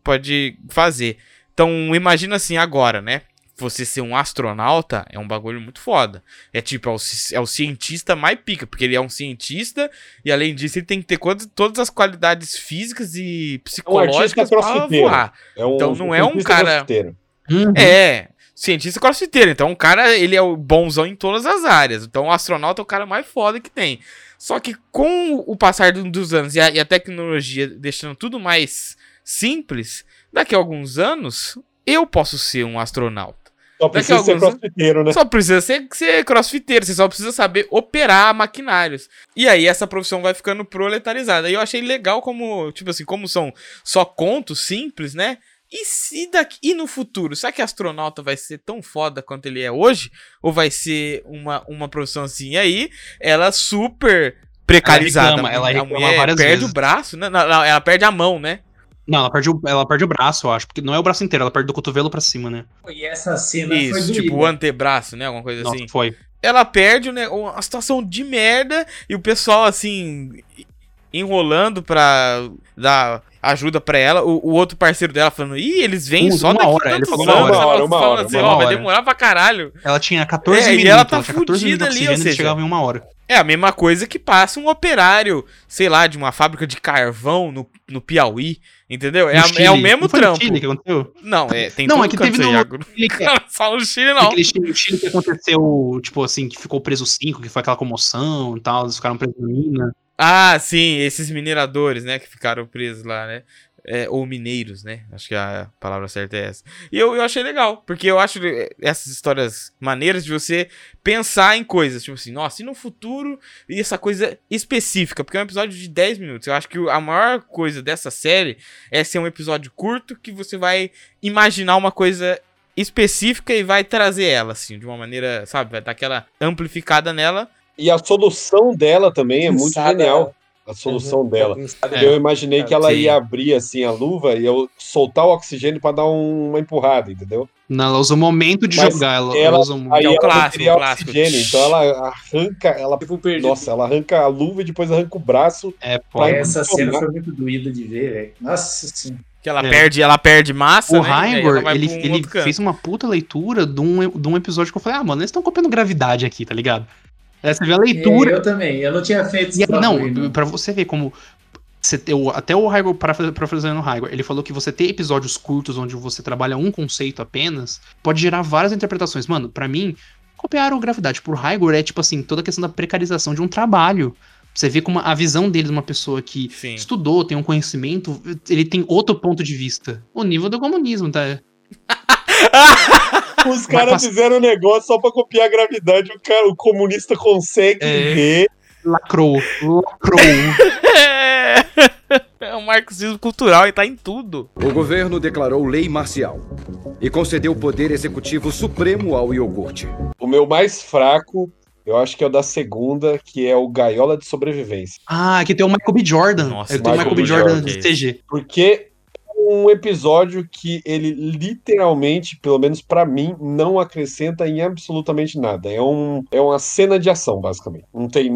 pode fazer. Então, imagina assim agora, né? Você ser um astronauta é um bagulho muito foda. É tipo, é o, é o cientista mais pica, porque ele é um cientista e além disso ele tem que ter quando- todas as qualidades físicas e psicológicas pra crossfiteiro. voar. É um, Então não é um cara-. Uhum. É, cientista crossfiteiro. Então o cara, ele é o bonzão em todas as áreas. Então o astronauta é o cara mais foda que tem. Só que com o passar do- dos anos e a, e a tecnologia deixando tudo mais simples, daqui a alguns anos eu posso ser um astronauta. Só precisa a ser alguns- crossfiteiro, né? Só precisa ser, ser crossfiteiro, você só precisa saber operar maquinários. E aí essa profissão vai ficando proletarizada. E eu achei legal como, tipo assim, como são só contos simples, né? E se daqui e no futuro, será que astronauta vai ser tão foda quanto ele é hoje? Ou vai ser uma, uma profissão assim? E aí, ela super precarizada. reclama, ela a reclama mulher várias perde vezes. o braço, né? Não, não, ela perde a mão, né? Não, ela perde, o, ela perde o braço, eu acho. Porque não é o braço inteiro, ela perde do cotovelo pra cima, né? E essa cena foi Isso, doída. tipo o antebraço, né? Alguma coisa Nossa, assim. foi. ela perde né, uma situação de merda e o pessoal assim enrolando pra dar ajuda pra ela. O, o outro parceiro dela falando: "Ih, eles vêm Um- só uma daqui hora, ele falou uma anos." hora, Ela uma hora, uma falando hora, assim, uma ó, vai hora. demorar pra caralho. Ela tinha 14 É, e minutos. ela tá tinha 14 fudida minutos de ali, ou e seja- chegava em uma hora. É a mesma coisa que passa um operário, sei lá, de uma fábrica de carvão no, no Piauí, entendeu? É, a- é o mesmo Não trampo. Chile que aconteceu? Não, é, tem Não, tudo é que teve no-. Chile Só <laughs> no Chile não. Aquele Chile, Chile que aconteceu, tipo assim, que ficou preso cinco, que foi aquela comoção e tal, eles ficaram presos na mina. Ah, sim, esses mineradores, né, que ficaram presos lá, né? É, ou mineiros, né? Acho que a palavra certa é essa. E eu, eu achei legal, porque eu acho eh, essas histórias maneiras de você pensar em coisas, tipo assim, nossa, e no futuro, e essa coisa específica, porque é um episódio de 10 minutos. Eu acho que a maior coisa dessa série é ser um episódio curto que você vai imaginar uma coisa específica e vai trazer ela, assim, de uma maneira, sabe, vai dar aquela amplificada nela. E a solução dela também é muito Pensada- genial. A solução Uhum, dela. pensada- Eu imaginei que ela Sim. ia abrir assim a luva e eu soltar o oxigênio pra dar um- uma empurrada, entendeu? Não, ela usa o momento de Mas jogar. Ela, ela- ela usa um... Aí é o ela clássico, o clássico. oxigênio, então ela arranca, ela Tipo, nossa, ela arranca a luva e depois arranca o braço. É, pode. Essa cena foi muito doída de ver, velho. Nossa senhora. Que ela É. perde, ela perde massa, O né? Ela vai ele, um ele fez uma puta leitura de um, de um episódio que eu falei, ah, mano, eles estão copiando gravidade aqui, tá ligado? Você vê a leitura. Eu também, eu não tinha feito esse não, pra você ver como. Você, o- até o Raigor, parafraseando o Raigor, ele falou que você ter episódios curtos onde você trabalha um conceito apenas pode gerar várias interpretações. Mano, pra mim, copiaram gravidade por Raigor é tipo assim, toda a questão da precarização de um trabalho. Você vê como a visão dele de uma pessoa que Sim. estudou, tem um conhecimento, ele tem outro ponto de vista. O nível do comunismo, tá? <laughs> Os <laughs> caras passa- fizeram um negócio só pra copiar a gravidade. O, cara, o comunista consegue É. ver. Lacrou, lacrou. É... <laughs> é um marxismo cultural e tá em tudo. O governo declarou lei marcial e concedeu poder executivo supremo ao iogurte. O meu mais fraco, eu acho que é o da segunda, que é o Gaiola de Sobrevivência. ah, aqui tem o Michael B. Jordan. Nossa, Nossa, tem o Michael. B. Jordan Jordan, de CG. Porque um episódio que ele literalmente, pelo menos pra mim, não acrescenta em absolutamente nada. É, um, é uma cena de ação, basicamente. Não tem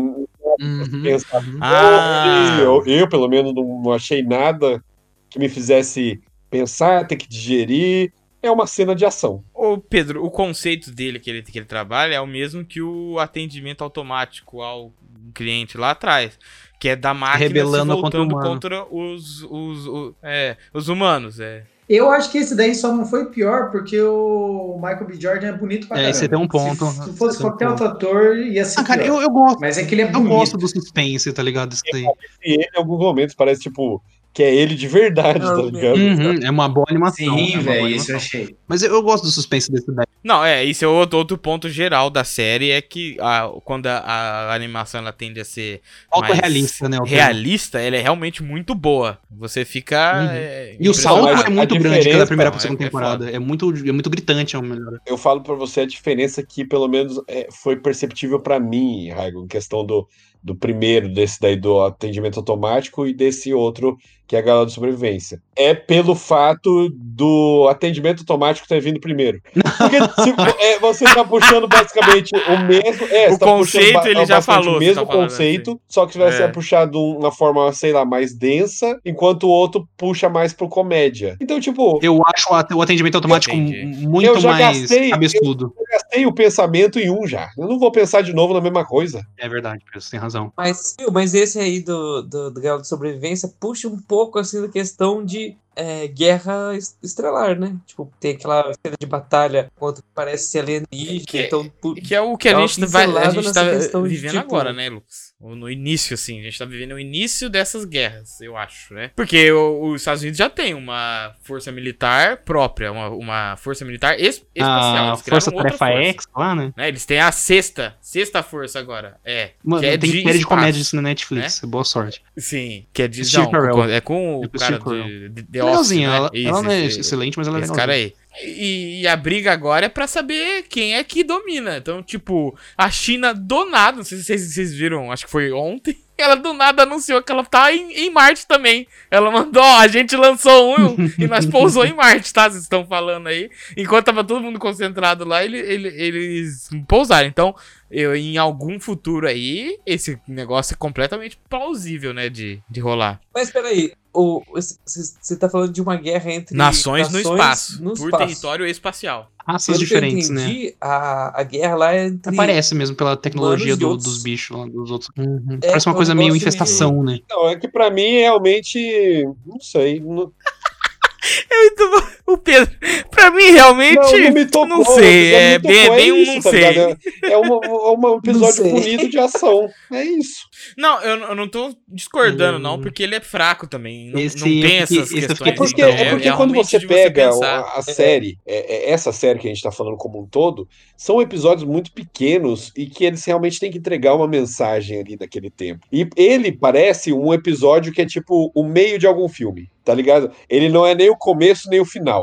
Uhum. pensar. Ah. Eu, eu, pelo menos, não, não achei nada que me fizesse pensar, ter que digerir. É uma cena de ação. Ô, Pedro, o conceito dele que ele, que ele trabalha é o mesmo que o atendimento automático ao cliente lá atrás. Que é da máquina Rebelando se contra o voltando humano. contra os, os, o- é, os humanos. É. Eu acho que esse daí só não foi pior porque o Michael B. Jordan é bonito pra É, caramba. você tem um ponto. Se, se fosse um qualquer ponto. outro ator, ia ser Ah, cara, pior. eu, eu gosto. Mas é que ele é Eu bonito. gosto do suspense, tá ligado? Isso daí. E ele, em alguns momentos, parece, tipo, que é ele de verdade, tá Não, ligado? Uhum, é uma boa animação. é Sim, boa velho, isso animação. eu achei. Mas eu, eu gosto do suspense desse daí. Não, é, isso é outro, outro ponto geral da série, é que a- quando a, a animação ela tende a ser mais Autorrealista, né? realista, ela é realmente muito boa. Você fica... Uhum. é, E o salto é muito grande da primeira pra Não, segunda é- é temporada. É, muito, é muito gritante, é o melhor. Eu falo pra você a diferença que, pelo menos, é, foi perceptível pra mim, Raigo, em questão do, do primeiro, desse daí do atendimento automático e desse outro, que é a galera de sobrevivência. É pelo fato do atendimento automático ter vindo primeiro. Porque <laughs> se, é, você tá puxando basicamente o mesmo. É, O tá conceito, ele já basicamente falou, O mesmo tá conceito, só que vai É. ser puxado de uma forma, sei lá, mais densa, enquanto o outro puxa mais pro comédia. Então, tipo, Eu acho o atendimento automático muito Eu já mais gastei- cabeçudo. eu gastei o pensamento em um já. Eu não vou pensar de novo na mesma coisa. É verdade, Pedro, você tem razão. Mas, mas esse aí do, do, do Galo de Sobrevivência puxa um pouco assim da questão de é, guerra es- estrelar, né? Tipo, tem aquela cena de batalha contra o que parece ser alienígena. Que- então, Que é o que a gente vai. A gente tá de, vivendo tipo- agora, né, Lucas? No início, assim. A gente tá vivendo o início dessas guerras, eu acho, né? Porque o- os Estados Unidos já tem uma força militar própria, uma, uma força militar es- espacial. A Eles criaram Força Tarefa força, X lá, né? né? Eles têm a sexta, sexta força agora. É. Mano, que é tem de série de comédia disso na Netflix. Boa sorte. Sim, que é de. Não, é com o É cara de, de The Office, Legalzinha, né? ela, Isso, ela não é esse- excelente, mas ela é Esse legal. cara aí. E, e a briga agora é pra saber quem é que domina. Então, tipo, a China do nada, não sei se vocês, vocês viram, acho que foi ontem. <laughs> Ela do nada anunciou que ela tá em, em Marte também. Ela mandou, ó, a gente lançou um e nós <laughs> pousou em Marte, tá? Vocês estão falando aí. Enquanto tava todo mundo concentrado lá, ele, ele- eles pousaram. Então, eu, em algum futuro aí, esse negócio é completamente plausível, né, de, de rolar. Mas peraí, o- você tá falando de uma guerra entre Nações, no espaço, no por espaço. território espacial. Raças Pelo que eu diferentes, né? entendi, a, a guerra lá é entre. Aparece mesmo pela tecnologia do- outros. dos bichos lá, dos outros. Uhum. É, Parece uma é um coisa meio infestação, né? Não, é que pra mim, realmente, não sei. Não, <laughs> Muito bom. O Pedro, pra mim, realmente. não, não me tocou. não sei, não é bem- é bem um não tá sei. ligado? É, é uma- é um episódio sei. bonito de ação. É isso. Não, eu, eu não tô discordando, Hum. não, porque ele é fraco também. Não, Esse não tem essas esse questões. É porque, então, é porque quando realmente você pega pensar. a, a série, é- é essa série que a gente tá falando como um todo, são episódios muito pequenos e que eles realmente têm que entregar uma mensagem ali naquele tempo. E ele parece um episódio que é tipo o meio de algum filme, tá ligado? Ele não é nem o começo nem o final.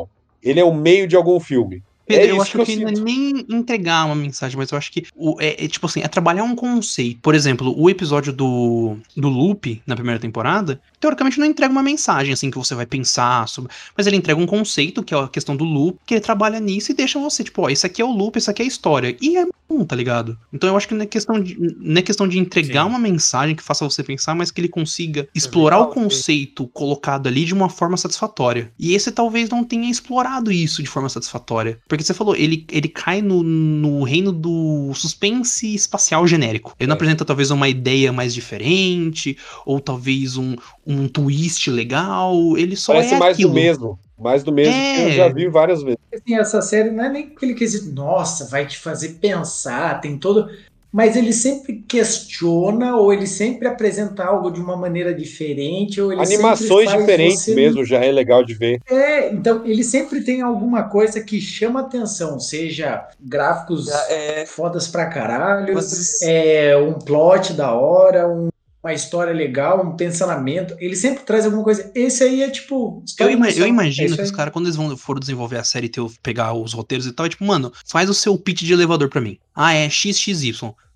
Ele é o meio de algum filme. Pedro, É eu isso acho que eu que, não é nem entregar uma mensagem, mas eu acho que o, é, é tipo assim, é trabalhar um conceito. Por exemplo, o episódio do, do Loop na primeira temporada, teoricamente não entrega uma mensagem assim que você vai pensar sobre, mas ele entrega um conceito que é a questão do loop, que ele trabalha nisso e deixa você tipo, ó, esse aqui é o loop, esse aqui é a história. E é bom, tá ligado? Então eu acho que não é questão de, não é questão de entregar Sim. uma mensagem que faça você pensar, mas que ele consiga explorar o conceito colocado ali de uma forma satisfatória. E esse talvez não tenha explorado isso de forma satisfatória. Porque você falou, ele, ele cai no, no reino do suspense espacial genérico. Ele não É. apresenta talvez uma ideia mais diferente, ou talvez um, um twist legal. Ele só Parece é mais aquilo. do mesmo. Mais do mesmo que eu É. já vi várias vezes. Assim, essa série não é nem aquele quesito, nossa, vai te fazer pensar, tem todo. Mas ele sempre questiona, ou ele sempre apresenta algo de uma maneira diferente, ou ele Animações diferentes você- mesmo, já é legal de ver. É, então ele sempre tem alguma coisa que chama atenção, seja gráficos é- fodas pra caralho, Mas- é, um plot da hora, um- uma história legal, um pensamento. Ele sempre traz alguma coisa. Esse aí é tipo. Eu, ima- eu. É imagino isso que os caras, quando eles vão, foram desenvolver a série e pegar os roteiros e tal, é tipo, mano, faz o seu pitch de elevador pra mim. Ah, é XXY.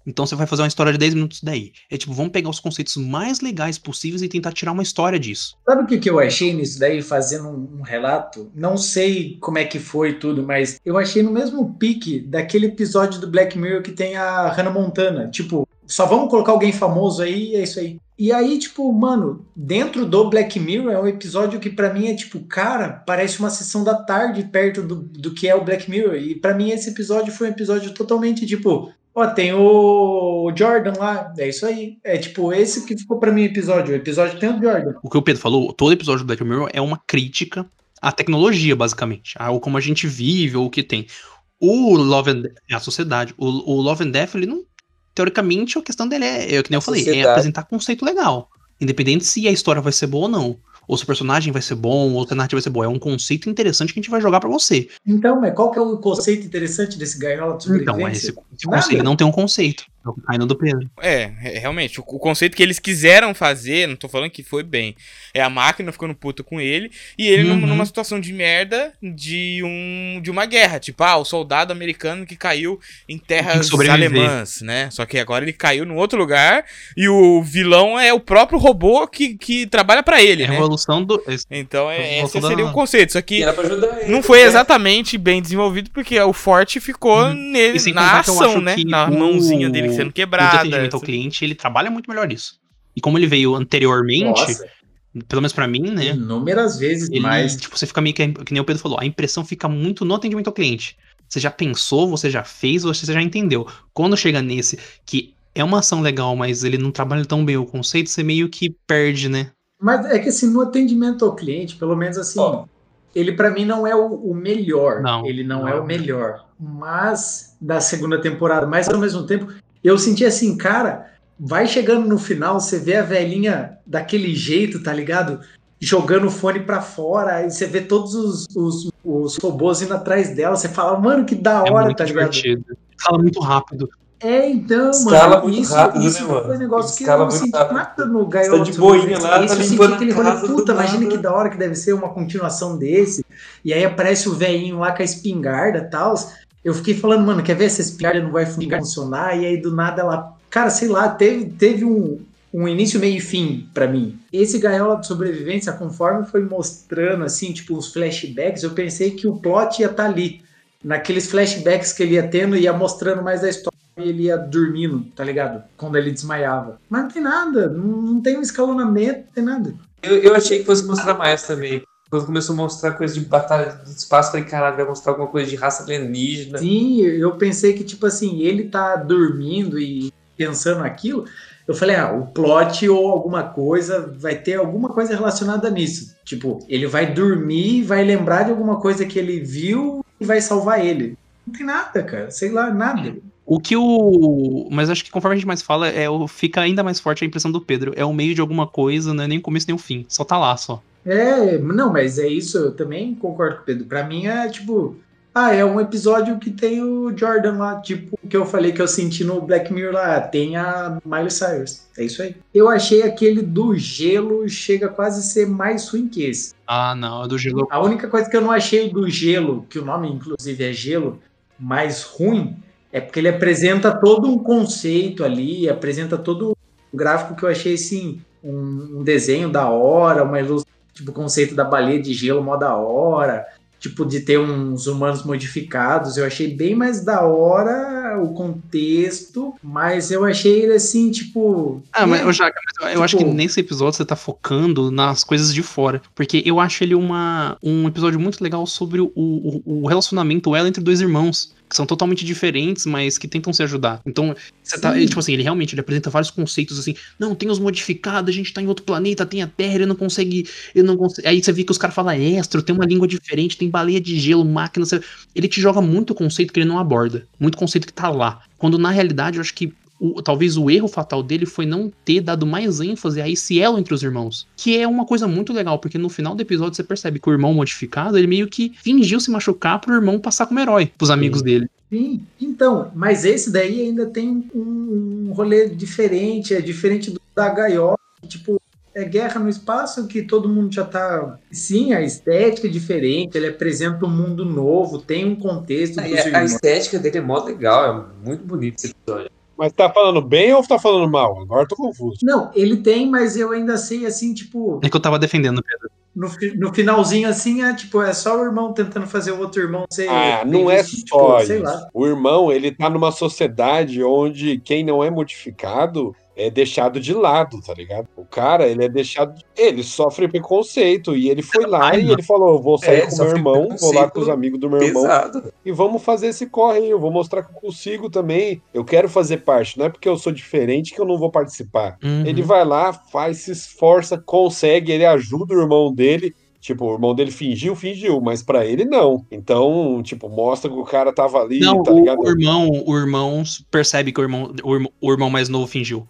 Então você vai fazer uma história de 10 minutos daí. É tipo, vamos pegar os conceitos mais legais possíveis e tentar tirar uma história disso. Sabe o que, que eu achei nisso daí, fazendo um, um relato? Não sei como é que foi tudo, mas eu achei no mesmo pique daquele episódio do Black Mirror que tem a Hannah Montana. Tipo, só vamos colocar alguém famoso aí e é isso aí. E aí, tipo, mano, dentro do Black Mirror é um episódio que pra mim é tipo, cara, parece uma sessão da tarde perto do, do que é o Black Mirror. E pra mim esse episódio foi um episódio totalmente tipo, ó, tem o Jordan lá, é isso aí. É tipo, esse que ficou pra mim o episódio. O episódio tem o Jordan. O que o Pedro falou, todo episódio do Black Mirror é uma crítica à tecnologia, basicamente. Ao como a gente vive ou o que tem. O Love and é a sociedade. O, o Love and Death, ele não. Teoricamente, a questão dele é, é que nem eu falei, é sociedade. apresentar conceito legal. Independente se a história vai ser boa ou não. Ou se o personagem vai ser bom, ou se a narrativa vai ser boa. É um conceito interessante que a gente vai jogar pra você. Então, mas qual que é o conceito interessante desse gaiola de sobrevivência? Então, esse, esse conceito não tem um conceito. É o que cai no do Pedro. É, é, realmente, o, o conceito que eles quiseram fazer, não tô falando que foi bem, é a máquina ficando puta com ele, e ele Uhum. numa situação de merda de um de uma guerra, tipo, ah, o soldado americano que caiu em terras alemãs, né? Só que agora ele caiu num outro lugar, e o vilão é o próprio robô que, que trabalha pra ele, É né? Revolução do. Então, é, esse da- seria o conceito, só que era pra ajudar ele. não foi né? exatamente bem desenvolvido, porque o forte ficou Uhum. nele, na ação, né? Na o- mãozinha dele sendo O quebrada. atendimento ao cliente, ele trabalha muito melhor isso. E como ele veio anteriormente, Nossa, pelo menos pra mim, né? inúmeras vezes Ele, mais. tipo, você fica meio que, que nem o Pedro falou, a impressão fica muito no atendimento ao cliente. Você já pensou, você já fez, você já entendeu. Quando chega nesse, que é uma ação legal, mas ele não trabalha tão bem o conceito, você meio que perde, né? Mas é que assim, no atendimento ao cliente, pelo menos assim, Ó. ele pra mim não é o, o melhor. Não, ele não, não é é o melhor. Mas da segunda temporada, mas ao mesmo tempo, eu senti assim, cara, vai chegando no final, você vê a velhinha daquele jeito, tá ligado? Jogando o fone pra fora, aí você vê todos os, os, os robôs indo atrás dela, você fala, mano, que da É hora, muito tá ligado? divertido. Fala muito rápido. É, então, Escala mano, muito isso, rápido, isso né, mano? foi um negócio que eu Escala não muito senti rápido. nada no Gaiola de de boinha lá, tá eu senti limpando aquele rolê, do puta, imagina nada. que da hora que deve ser uma continuação desse. E aí aparece o velhinho lá com a espingarda e tal. Eu fiquei falando, mano, quer ver se a espingarda não vai funcionar? E aí do nada ela, cara, sei lá, teve, teve um, um início, meio e fim pra mim. Esse Gaiola de Sobrevivência, conforme foi mostrando, assim, tipo, os flashbacks, eu pensei que o plot ia estar ali. Naqueles flashbacks que ele ia tendo, ia mostrando mais da história ele ia dormindo, tá ligado? Quando ele desmaiava. Mas não tem nada, não, não tem um escalonamento, não tem nada. Eu, eu achei que fosse mostrar mais também. Quando começou a mostrar coisa de batalha do espaço, falei, caralho, vai mostrar alguma coisa de raça alienígena. Sim, eu pensei que, tipo assim, ele tá dormindo e pensando aquilo. Eu falei, ah, o plot ou alguma coisa, vai ter alguma coisa relacionada nisso. Tipo, ele vai dormir, vai lembrar de alguma coisa que ele viu e vai salvar ele. Não tem nada, cara. Sei lá, nada. O que o. Mas acho que conforme a gente mais fala, é fica ainda mais forte a impressão do Pedro. É o meio de alguma coisa, não é nem o começo nem o fim. Só tá lá só. É, não, mas é isso, eu também concordo com o Pedro. Pra mim é tipo, ah, é um episódio que tem o Jordan lá, tipo, o que eu falei que eu senti no Black Mirror lá, tem a Miley Cyrus. É isso aí. Eu achei aquele do gelo chega quase a ser mais ruim que esse. Ah, não, é do gelo. A única coisa que eu não achei do gelo, que o nome inclusive é gelo, mais ruim, é porque ele apresenta todo um conceito ali, apresenta todo um gráfico que eu achei assim, um, um desenho da hora, uma ilustração, tipo, o conceito da baleia de gelo mó da hora, tipo, de ter uns humanos modificados, eu achei bem mais da hora o contexto, mas eu achei ele assim, tipo. Ah, mas, é, ô, Jaca, mas eu, eu acho que tipo- nesse episódio você tá focando nas coisas de fora. Porque eu acho ele uma, um episódio muito legal sobre o, o, o relacionamento, o elo entre dois irmãos. Que são totalmente diferentes, mas que tentam se ajudar. Então, você tá. Tipo assim, ele realmente ele apresenta vários conceitos assim. Não, tem os modificados, a gente tá em outro planeta, tem a Terra, ele não consegue. Ele não consegue. Aí você vê que os caras falam extra, tem uma língua diferente, tem baleia de gelo, máquina. você- Ele te joga muito conceito que ele não aborda. Muito conceito que tá lá. Quando na realidade eu acho que o- talvez o erro fatal dele foi não ter dado mais ênfase a esse elo entre os irmãos. Que é uma coisa muito legal, porque no final do episódio você percebe que o irmão modificado, ele meio que fingiu se machucar pro irmão passar como herói, pros amigos dele. Sim, então, mas esse daí ainda tem um, um rolê diferente, é diferente do da gaiola, tipo, é guerra no espaço que todo mundo já tá. Sim, a estética é diferente, ele apresenta um mundo novo, tem um contexto dos e a, a irmãos. estética dele é mó legal, é muito bonito esse episódio. Mas tá falando bem ou tá falando mal? Agora eu tô confuso. Não, ele tem, mas eu ainda sei assim, tipo, É que eu tava defendendo, Pedro. no, no finalzinho assim, é tipo, é só o irmão tentando fazer o outro irmão ser. Ah, não é visto, só tipo, sei isso. lá. O irmão, ele tá numa sociedade onde quem não é modificado é deixado de lado, tá ligado? O cara, ele é deixado. Ele sofre preconceito e ele foi lá e ele falou: Eu vou sair É, com meu irmão, vou lá com os amigos do meu irmão Pesado. e vamos fazer esse corre aí. Eu vou mostrar que eu consigo também. Eu quero fazer parte. Não é porque eu sou diferente que eu não vou participar. Uhum. Ele vai lá, faz, se esforça, consegue, ele ajuda o irmão dele. Tipo, o irmão dele fingiu, fingiu, mas pra ele não. Então, tipo, mostra que o cara tava ali, Não, tá o, ligado? o irmão, o irmão percebe que o irmão, o irmão, o irmão mais novo fingiu.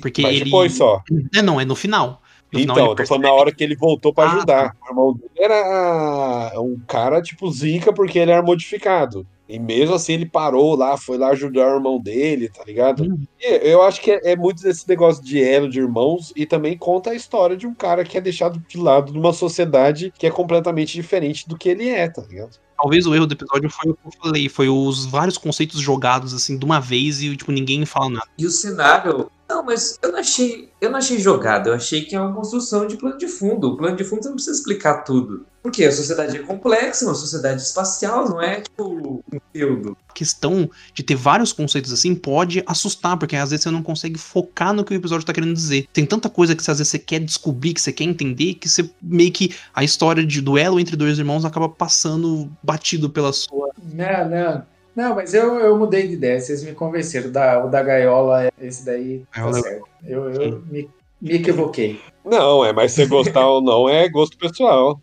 Porque Mas ele. depois só. É, não, é no final. Então, eu tô falando na hora que ele voltou pra Ah, ajudar. O irmão dele era um cara, tipo, zica, porque ele era modificado. E mesmo assim ele parou lá, foi lá ajudar o irmão dele, tá ligado? Uhum. E eu acho que é, é muito desse negócio de elo de irmãos e também conta a história de um cara que é deixado de lado numa sociedade que é completamente diferente do que ele é, tá ligado? Talvez o erro do episódio foi o que eu falei, foi os vários conceitos jogados assim de uma vez e tipo ninguém fala nada. E o cenário. Não, mas eu não achei. Eu não achei jogado. Eu achei que é uma construção de plano de fundo. O plano de fundo você não precisa explicar tudo. Porque a sociedade é complexa, é uma sociedade espacial, não é tipo um feudo. A questão de ter vários conceitos assim pode assustar, porque às vezes você não consegue focar no que o episódio tá querendo dizer. Tem tanta coisa que às vezes você quer descobrir, que você quer entender, que você meio que a história de duelo entre dois irmãos acaba passando batido pela sua. Não, não. Não, mas eu, eu mudei de ideia, vocês me convenceram. O da, o da gaiola, esse daí tá Gaiola- certo. Eu, eu me, me equivoquei. Não, é, mas se gostar ou não é gosto pessoal.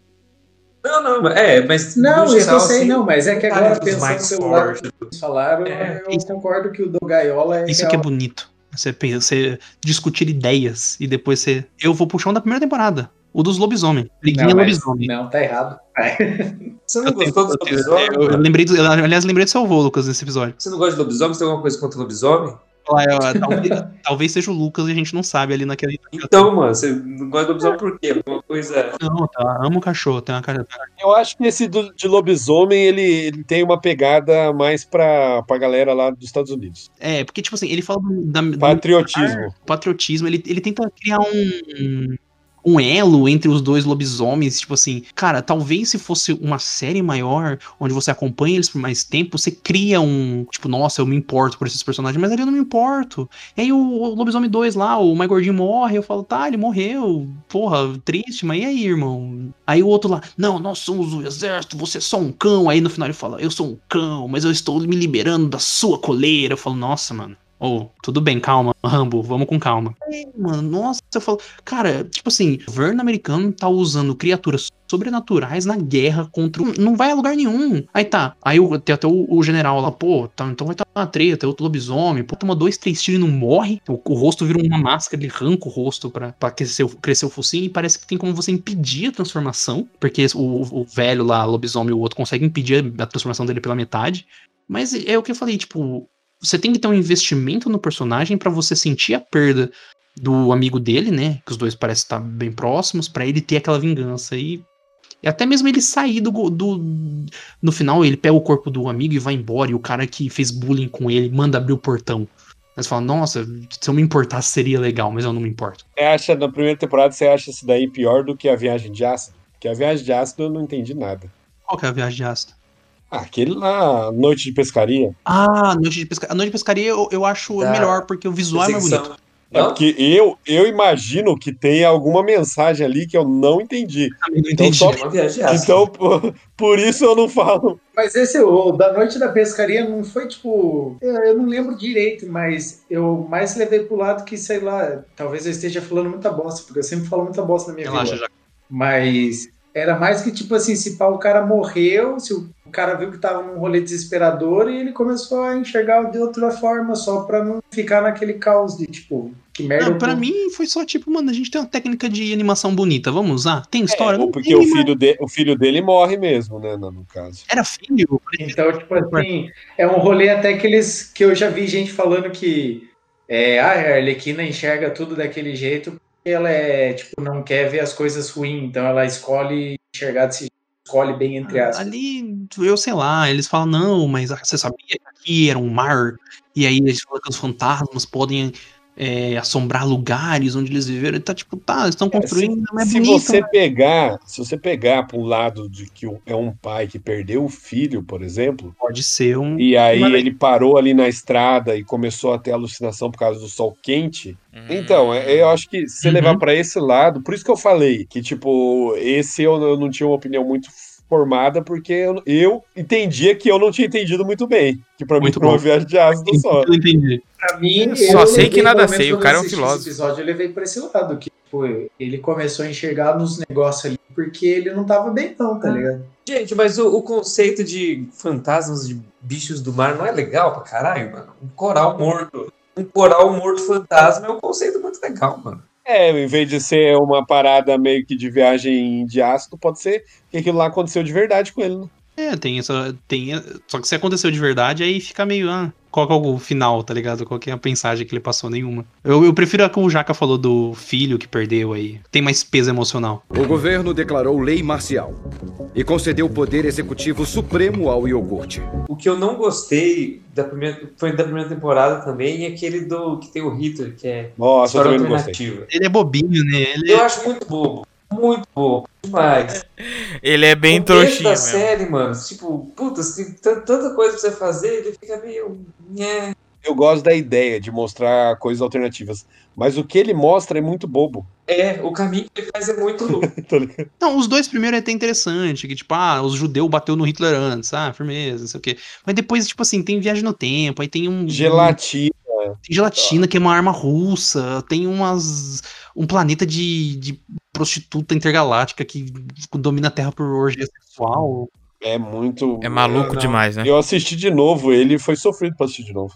Não, não, é, mas. Não, no isso eu geral, sei, assim, não, mas é que agora pensando pelo lado fortes. que vocês falaram, É, eu isso- concordo que o do gaiola é Isso real. que é bonito. Você, pensa, você discutir ideias e depois você. Eu vou puxar um da primeira temporada. O dos lobisomem. Briguinha não, mas- lobisomem. não, tá errado. <laughs> Você não Eu gostou dos tenho- eu, lobisomens? eu, eu lembrei do, eu, aliás, lembrei do seu avô, Lucas, nesse episódio. Você não gosta de lobisomem? Você tem alguma coisa contra lobisomem? Ah, eu- talvez, <laughs> talvez seja o Lucas e a gente não sabe ali naquele. Então, mano, você não gosta de lobisomem por quê? Alguma coisa. Não, tá. Amo o cachorro. Tem uma cara. Eu acho que esse do- de lobisomem, ele, ele tem uma pegada mais pra, pra galera lá dos Estados Unidos. É, porque, tipo assim, ele fala da- do Patriotismo. patriotismo, ele, ele tenta criar um. Um elo entre os dois lobisomens, tipo assim, cara, talvez se fosse uma série maior, onde você acompanha eles por mais tempo, você cria um, tipo, nossa, eu me importo por esses personagens, mas ali eu não me importo. E aí o, o lobisomem 2 lá, o mais gordinho morre, eu falo, tá, ele morreu, porra, triste, mas e aí, irmão? Aí o outro lá, não, nós somos o exército, você é só um cão. Aí no final ele fala, eu sou um cão, mas eu estou me liberando da sua coleira. Eu falo, nossa, mano. Oh, tudo bem, calma, Rambo, vamos com calma. Aí, mano, nossa, eu falo, cara, tipo assim, o governo americano tá usando criaturas sobrenaturais na guerra contra. um- Não vai a lugar nenhum. Aí tá. Aí o- tem até o, o general lá, pô, tá, então vai estar uma treta, outro lobisomem, pô, toma dois, três tiros e não morre. O, o rosto vira uma máscara, ele arranca o rosto pra, pra crescer, o- crescer o focinho e parece que tem como você impedir a transformação, porque o, o velho lá, lobisomem, o outro, consegue impedir a transformação dele pela metade. Mas é o que eu falei, tipo, você tem que ter um investimento no personagem pra você sentir a perda do amigo dele, né? Que os dois parecem estar bem próximos, pra ele ter aquela vingança. E, e até mesmo ele sair do, do. No final, ele pega o corpo do amigo e vai embora. E o cara que fez bullying com ele manda abrir o portão. Mas fala, nossa, se eu me importasse seria legal, mas eu não me importo. Você acha, na primeira temporada, você acha isso daí pior do que a viagem de ácido? Porque a viagem de ácido eu não entendi nada. Qual que é a viagem de ácido? Ah, aquele lá, Noite de Pescaria. Ah, noite de pescaria. A noite de pescaria eu, eu acho Tá. melhor, porque o visual é mais bonito. É porque eu, eu imagino que tem alguma mensagem ali que eu não entendi. Também não Então entendi. só- É viagem ácida. Então, <laughs> por, por isso eu não falo. Mas esse, o da noite da pescaria, não foi tipo. Eu, eu não lembro direito, mas eu mais levei pro lado que, sei lá, talvez eu esteja falando muita bosta, porque eu sempre falo muita bosta na minha Relaxa, vida. já. Mas era mais que tipo assim, se pá, o cara morreu, se o cara viu que tava num rolê desesperador e ele começou a enxergar de outra forma, só pra não ficar naquele caos de tipo, que merda. Não, pra tô- mim foi só tipo, mano, a gente tem uma técnica de animação bonita, vamos usar? Tem história? Ou Não porque tem, o filho, de, o filho dele morre mesmo, né, no, no caso. Era filho? Então, tipo assim, é um rolê até que eles. que eu já vi gente falando que é, ah, a Arlequina enxerga tudo daquele jeito porque ela é, tipo, não quer ver as coisas ruins, então ela escolhe enxergar desse jeito, escolhe bem entre aspas. Ali, eu sei lá, eles falam, não, mas você sabia que aqui era um mar, e aí eles falam que os fantasmas podem é, assombrar lugares onde eles viveram. Tá tipo, tá, eles estão construindo, se, não é se bonito. você né? pegar, se você pegar para um lado de que é um pai que perdeu o filho, por exemplo, Pode ser um. e aí Mas- ele parou ali na estrada e começou a ter alucinação por causa do sol quente. Então, é- eu acho que se você Uhum. levar para esse lado, por isso que eu falei que tipo, esse eu, eu não tinha uma opinião muito formada porque eu, eu entendia que eu não tinha entendido muito bem, que para mim Muito foi uma viagem de ácido só. Eu entendi. Pra mim, Só eu sei levei, que nada sei, o cara é um filósofo. Esse episódio eu levei pra esse lado, que tipo, ele começou a enxergar nos negócios ali porque ele não tava bem, não, tá ligado? Gente, mas o, o conceito de fantasmas de bichos do mar não é legal pra caralho, mano? Um coral morto. Um coral morto fantasma é um conceito muito legal, mano. É, em vez de ser uma parada meio que de viagem de ácido, pode ser que aquilo lá aconteceu de verdade com ele, né? É, tem essa. Tem, só que se aconteceu de verdade, aí fica meio. Ah, qual que é o final, tá ligado? Qual que é a mensagem que ele passou? Nenhuma. Eu, eu prefiro a que o Jaca falou do filho que perdeu aí. Tem mais peso emocional. O governo declarou lei marcial e concedeu o poder executivo supremo ao iogurte. O que eu não gostei da primeira, foi da primeira temporada também, é aquele do que tem o Hitler, que é Nossa, eu história também não gostei. alternativa. Ele é bobinho, né? Ele Eu acho muito bobo. Muito bobo. Demais. Ele é bem o trouxinho da mesmo. série, mano, tipo, puta, tem tan- tanta coisa pra você fazer, ele fica meio. nhé. Eu gosto da ideia de mostrar coisas alternativas, mas o que ele mostra é muito bobo. É, o caminho que ele faz é muito. <laughs> ligado? Não, os dois primeiros é até interessante, que tipo, ah, os judeus bateu no Hitler antes, ah, firmeza, não sei o quê. Mas depois, tipo assim, tem viagem no tempo, aí tem um... Gelatina. Tem gelatina, que é uma arma russa, tem umas... um planeta de, de prostituta intergaláctica que domina a Terra por orgia sexual. É muito. É maluco Não. demais, né? Eu assisti de novo ele foi sofrido pra assistir de novo.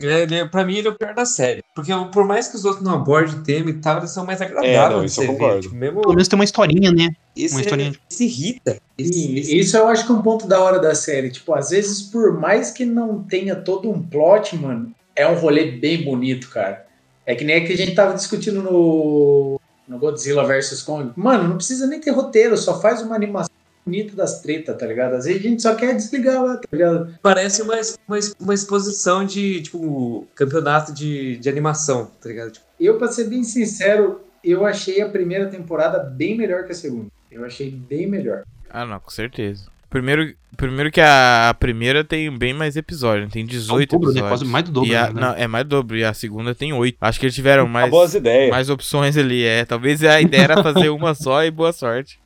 Ele, é- pra mim, ele é o pior da série. Porque por mais que os outros não abordem o tema e tal, eles são mais agradáveis. É, não, isso eu você ver. concordo. Tipo, mesmo Pelo menos tem uma historinha, né? esse, uma historinha. esse irrita. Esse, esse- isso eu acho que é um ponto da hora da série. Tipo, às vezes, por mais que não tenha todo um plot, mano, é um rolê bem bonito, cara. É que nem a que a gente tava discutindo no, no Godzilla vs Kong. Mano, não precisa nem ter roteiro, só faz uma animação bonita das tretas, tá ligado? Às vezes a gente só quer desligar lá, tá ligado? Parece uma, uma, uma exposição de, tipo, campeonato de, de animação, tá ligado? Tipo, Eu, pra ser bem sincero, eu achei a primeira temporada bem melhor que a segunda. Eu achei bem melhor. Ah, não, com certeza. Primeiro, primeiro que a, a primeira tem bem mais episódios, tem 18 dobro, né? episódios. Quase mais do dobro, a- né? não, é mais do dobro, e a segunda tem 8. Acho que eles tiveram mais, Acabou as ideias. mais opções ali, é. Talvez a ideia era fazer uma só e boa sorte.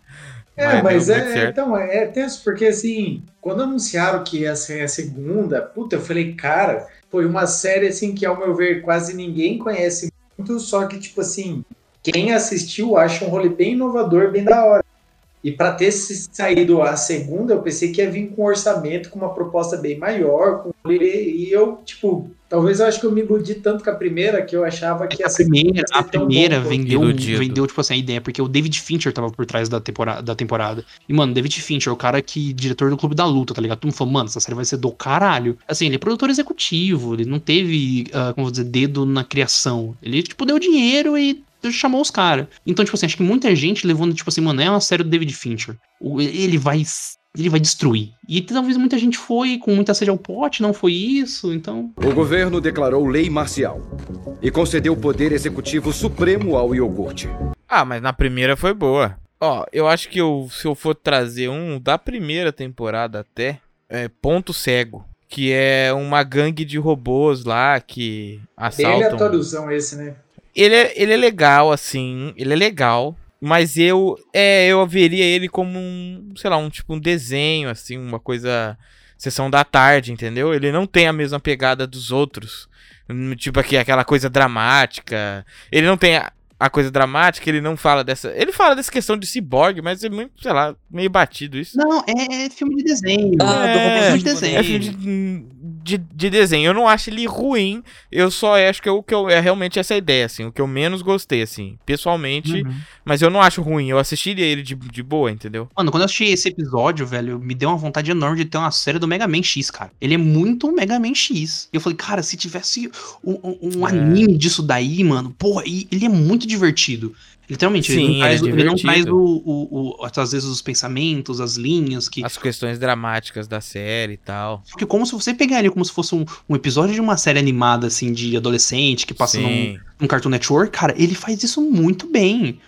É, mas, muito é, então, é, é tenso, porque assim, quando anunciaram que ia ser a segunda, puta, eu falei, cara, foi uma série assim que, ao meu ver, quase ninguém conhece muito, só que, tipo assim, quem assistiu acha um rolê bem inovador, bem da hora. E pra ter saído a segunda, eu pensei que ia vir com um orçamento, com uma proposta bem maior, com e eu, tipo, talvez eu acho que eu me iludi tanto com a primeira que eu achava que A primeira, a primeira vendeu, Iludido. vendeu, tipo assim, a ideia, porque o David Fincher tava por trás da temporada, da temporada. E, mano, David Fincher, o cara que, diretor do Clube da Luta, tá ligado? Todo mundo falou, mano, essa série vai ser do caralho. Assim, ele é produtor executivo, ele não teve, ah, como vou dizer, dedo na criação. Ele, tipo, deu dinheiro e chamou os caras. Então, tipo assim, acho que muita gente levando, tipo assim, mano, é uma série do David Fincher. Ele vai. Ele vai destruir. E talvez muita gente foi com muita sede ao pote, não foi isso, então. O governo declarou lei marcial e concedeu o poder executivo supremo ao iogurte. Ah, mas na primeira foi boa. Ó, eu acho que eu, se eu for trazer um da primeira temporada até, é Ponto Cego. Que é uma gangue de robôs lá que Bem assaltam. aleatóriozão esse, né? Ele é, ele é legal, assim. Ele é legal. Mas eu. É, eu veria ele como um. Sei lá, um tipo um desenho, assim, uma coisa. Sessão da tarde, entendeu? Ele não tem a mesma pegada dos outros. Tipo aqui, aquela coisa dramática. Ele não tem a, a coisa dramática, ele não fala dessa. Ele fala dessa questão de ciborgue, mas é muito, sei lá, meio batido isso. Não, é, é filme de desenho. Ah, do é, filme de desenho. é filme de, de, de desenho. Eu não acho ele ruim. Eu só acho que, eu, que eu, é realmente essa ideia, assim. O que eu menos gostei, assim. Pessoalmente. Uhum. Mas eu não acho ruim. Eu assistiria ele de, de boa, entendeu? Mano, quando eu assisti esse episódio, velho, me deu uma vontade enorme de ter uma série do Mega Man X, cara. Ele é muito Mega Man X. E eu falei, cara, se tivesse um, um- um É. anime disso daí, mano, porra, ele é muito divertido. Literalmente, ele Sim, não traz, ele é ele não traz o, o, o- às vezes os pensamentos, as linhas, que. As questões dramáticas da série e tal. Porque como se você pegar ele como se fosse um, um episódio de uma série animada, assim, de adolescente, que passa num, num Cartoon Network, cara, ele faz isso muito bem.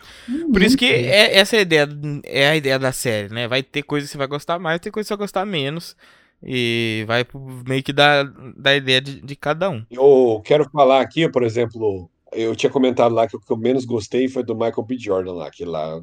Por isso que Muito bem. é, essa é a ideia, é a ideia da série, né? Vai ter coisa que você vai gostar mais, tem coisa que você vai gostar menos. E vai meio que da, da ideia de, de cada um. Eu quero falar aqui, por exemplo, eu tinha comentado lá que o que eu menos gostei foi do Michael B. Jordan lá, aquele lá,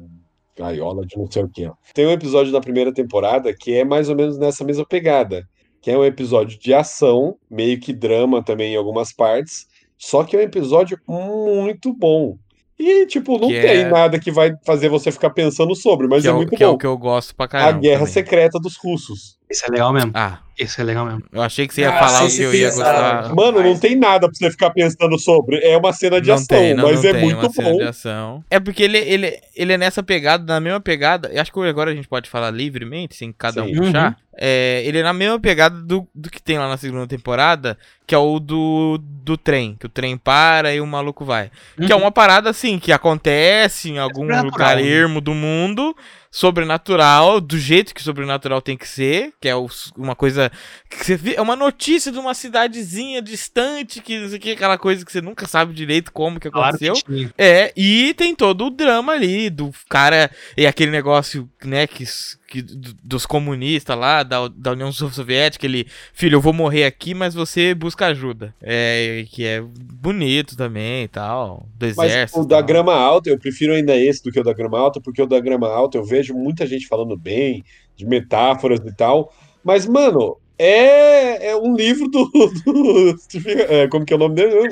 gaiola de não sei o que. Tem um episódio da primeira temporada que é mais ou menos nessa mesma pegada, que é um episódio de ação, meio que drama também em algumas partes, só que é um episódio muito bom. E, tipo, não Que tem é- nada que vai fazer você ficar pensando sobre, mas que é, é, muito que é bom. o que eu gosto pra A caramba. Guerra também. Secreta dos Russos. Esse é legal mesmo. Ah, Esse é legal mesmo. eu achei que você ia Ah, falar o que eu ia gostar. sim. Mano, não tem nada pra você ficar pensando sobre. É uma cena de não ação, tem, não, mas não é tem muito uma cena bom. de ação. É porque ele, ele, ele é nessa pegada, na mesma pegada. Eu acho que agora a gente pode falar livremente, sem cada um Sim. puxar. É, ele é na mesma pegada do, do que tem lá na segunda temporada, que é o do, do trem. Que o trem para e o maluco vai. Que é Uhum. uma parada assim, que acontece em algum sobrenatural, lugar né? ermo do mundo, sobrenatural, do jeito que sobrenatural tem que ser, que é uma coisa que você vê, é uma notícia de uma cidadezinha distante, que não sei o que, aquela coisa que você nunca sabe direito como que Claro que aconteceu. É, e tem todo o drama ali do cara e aquele negócio, né, que, que dos comunistas lá, da, da União Soviética, ele, filho, eu vou morrer aqui, mas você busca ajuda. É, que é bonito também e tal, do Mas exército. o e da tal. grama alta, eu prefiro ainda esse do que o da grama alta, porque o da grama alta eu vejo muita gente falando bem, de metáforas e tal. Mas, mano, é, é um livro do. <laughs> do Stephen- é, como que é o nome dele?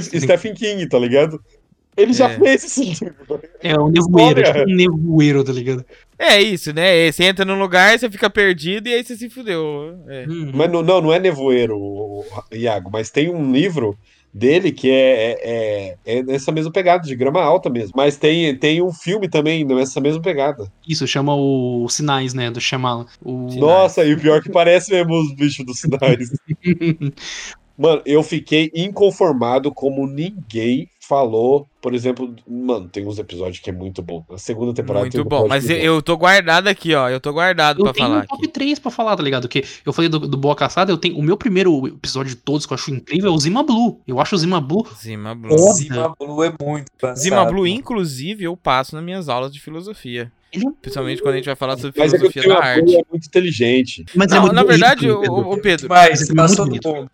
Stephen King, tá ligado? Ele já É. fez esse livro. É um nevoeiro, é tipo um nevoeiro, tá ligado? É isso, né? Você entra num lugar, você fica perdido e aí você se fudeu. É. Uhum. Mas não, não, não é nevoeiro, o- o- Iago, mas tem um livro dele que é, é, é, é nessa mesma pegada, de grama alta mesmo. Mas tem, tem um filme também nessa mesma pegada. Isso, chama o Sinais, né, do Shyamalan. O... Nossa, e o pior que parece mesmo os bichos dos sinais. <laughs> Mano, eu fiquei inconformado como ninguém falou. Por exemplo, mano, tem uns episódios que é muito bom. A segunda temporada tem Muito bom. Mas eu, eu tô guardado aqui, ó. Eu tô guardado Eu pra tenho falar um top aqui. 3 pra falar, tá ligado? Que eu falei do, do Boa Caçada, eu tenho o meu primeiro episódio de todos que eu acho incrível é o Zima Blue. Eu acho o Zima Blue Zima Blue. Foda. Zima Blue é muito engraçado, Zima Blue, inclusive, eu passo nas minhas aulas de filosofia. Ele é Principalmente quando a gente vai falar sobre Mas é filosofia da Zima Blue arte. é muito inteligente. Mas é Não, muito na verdade, Pedro. o, o Pedro, Mas, é passou do bonito. ponto.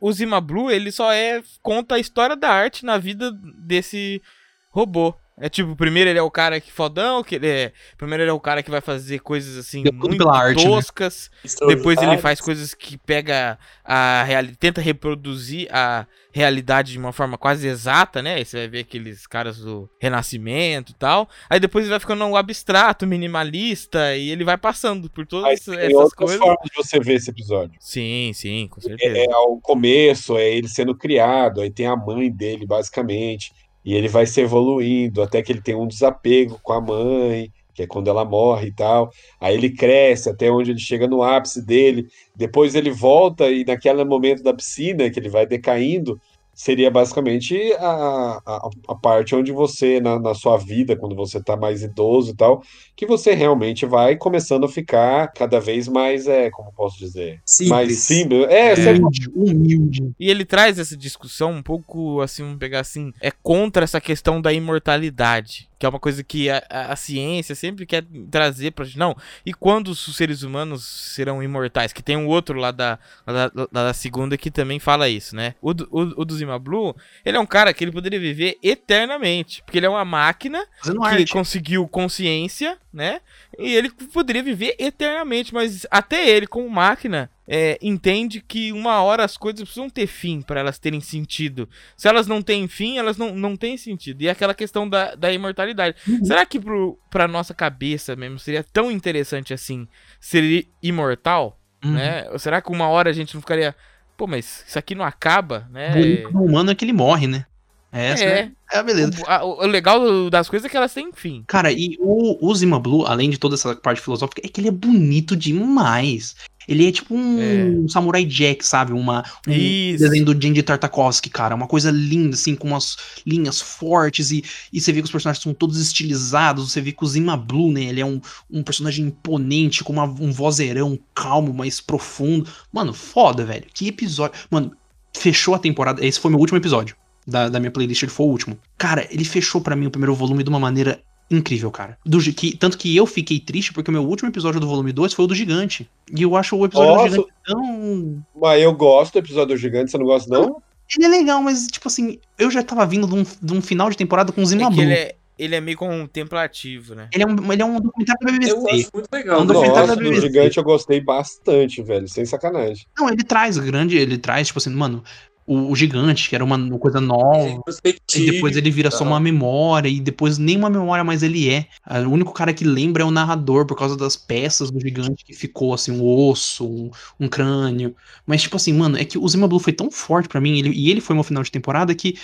o, o Zima Blue, ele só é conta a história da arte na vida desse robô. É tipo, primeiro ele é o cara que fodão, que ele é, primeiro ele é o cara que vai fazer coisas assim Deu muito pela arte, né? toscas. Depois ele faz coisas que pega a realidade, tenta reproduzir a realidade de uma forma quase exata, né? Aí você vai ver aqueles caras do Renascimento e tal. Aí depois ele vai ficando um abstrato, minimalista, e ele vai passando por todas tem essas outras coisas. formas de você ver esse episódio. Sim, sim, com certeza. É, é ao começo, é ele sendo criado, aí tem a mãe dele, basicamente, e ele vai se evoluindo até que ele tem um desapego com a mãe, que é quando ela morre e tal. Aí ele cresce até onde ele chega no ápice dele. Depois ele volta e naquele momento da piscina, que ele vai decaindo, seria basicamente a, a, a parte onde você, na, na sua vida, quando você tá mais idoso e tal, que você realmente vai começando a ficar cada vez mais, é, como posso dizer? mais Simples. simples. É, Humilde, humilde. E ele traz essa discussão um pouco, assim, vamos pegar assim, é contra essa questão da imortalidade. Que é uma coisa que a, a- a ciência sempre quer trazer pra gente. Não, e quando os seres humanos serão imortais? Que tem um outro lá da, da, lá da segunda que também fala isso, né? O, do- o, o do Zima Blue, ele é um cara que ele poderia viver eternamente. Porque ele é uma máquina que arte. conseguiu consciência, né? E ele poderia viver eternamente, mas até ele, como máquina, é, entende que uma hora as coisas precisam ter fim para elas terem sentido. Se elas não têm fim, elas não, não têm sentido. E é aquela questão da, da imortalidade. Será que pro, pra nossa cabeça mesmo seria tão interessante assim ser imortal? Uhum. Né? Ou será que uma hora a gente não ficaria. Pô, mas isso aqui não acaba, O né? do humano é que ele morre, né? É, essa, É. né? É, beleza. O, a- o legal das coisas é que elas têm fim. Cara, e o, o Zima Blue, além de toda essa parte filosófica, é que ele é bonito demais. Ele é tipo um Samurai Jack, sabe? Uma, um Isso. desenho do Genji Tartakovsky, cara. Uma coisa linda, assim, com umas linhas fortes e, e você vê que os personagens são todos estilizados. Você vê que o Zima Blue, né? Ele é um, um personagem imponente, com uma, um vozeirão calmo, mais profundo. Mano, foda, velho. Que episódio. Mano, fechou a temporada. Esse foi meu último episódio da, da minha playlist, ele foi o último. Cara, ele fechou pra mim o primeiro volume de uma maneira incrível, cara. Do, que, tanto que eu fiquei triste porque o meu último episódio do volume 2 foi o do Gigante. E eu acho o episódio Nossa. do Gigante tão. Mas eu gosto do episódio do Gigante, você não gosta, não? Ele é legal, mas, tipo assim, eu já tava vindo de um, de um final de temporada com o Zima É ele Ele, é, ele é meio contemplativo, né? é um, ele é um documentário da BBC. Eu acho muito legal. Um documentário Nossa, da do BBC. Gigante eu gostei bastante, velho. Sem sacanagem. Não, ele traz grande, ele traz, tipo assim, mano, o, o Gigante, que era uma, uma coisa nova. E depois ele vira só uma memória, e depois nem uma memória mais ele é. Ah, O único cara que lembra é o narrador, por causa das peças do gigante que ficou, assim, um osso, um, um crânio. Mas, tipo assim, mano, é que o Zima Blue foi tão forte pra mim, ele- e ele foi meu final de temporada, que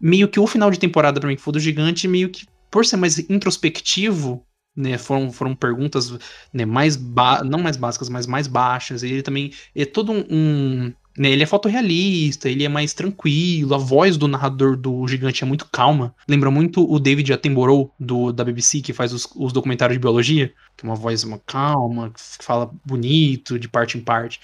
meio que o final de temporada pra mim, que foi do gigante, meio que, por ser mais introspectivo, né, foram, foram perguntas né, mais, ba não mais básicas, mas mais baixas, e ele também é todo um... um né, ele é fotorrealista, ele é mais tranquilo, a voz do narrador do gigante é muito calma. Lembra muito o David Attenborough do, da BBC, que faz os, os documentários de biologia, que é uma voz uma calma, que fala bonito, de parte em parte.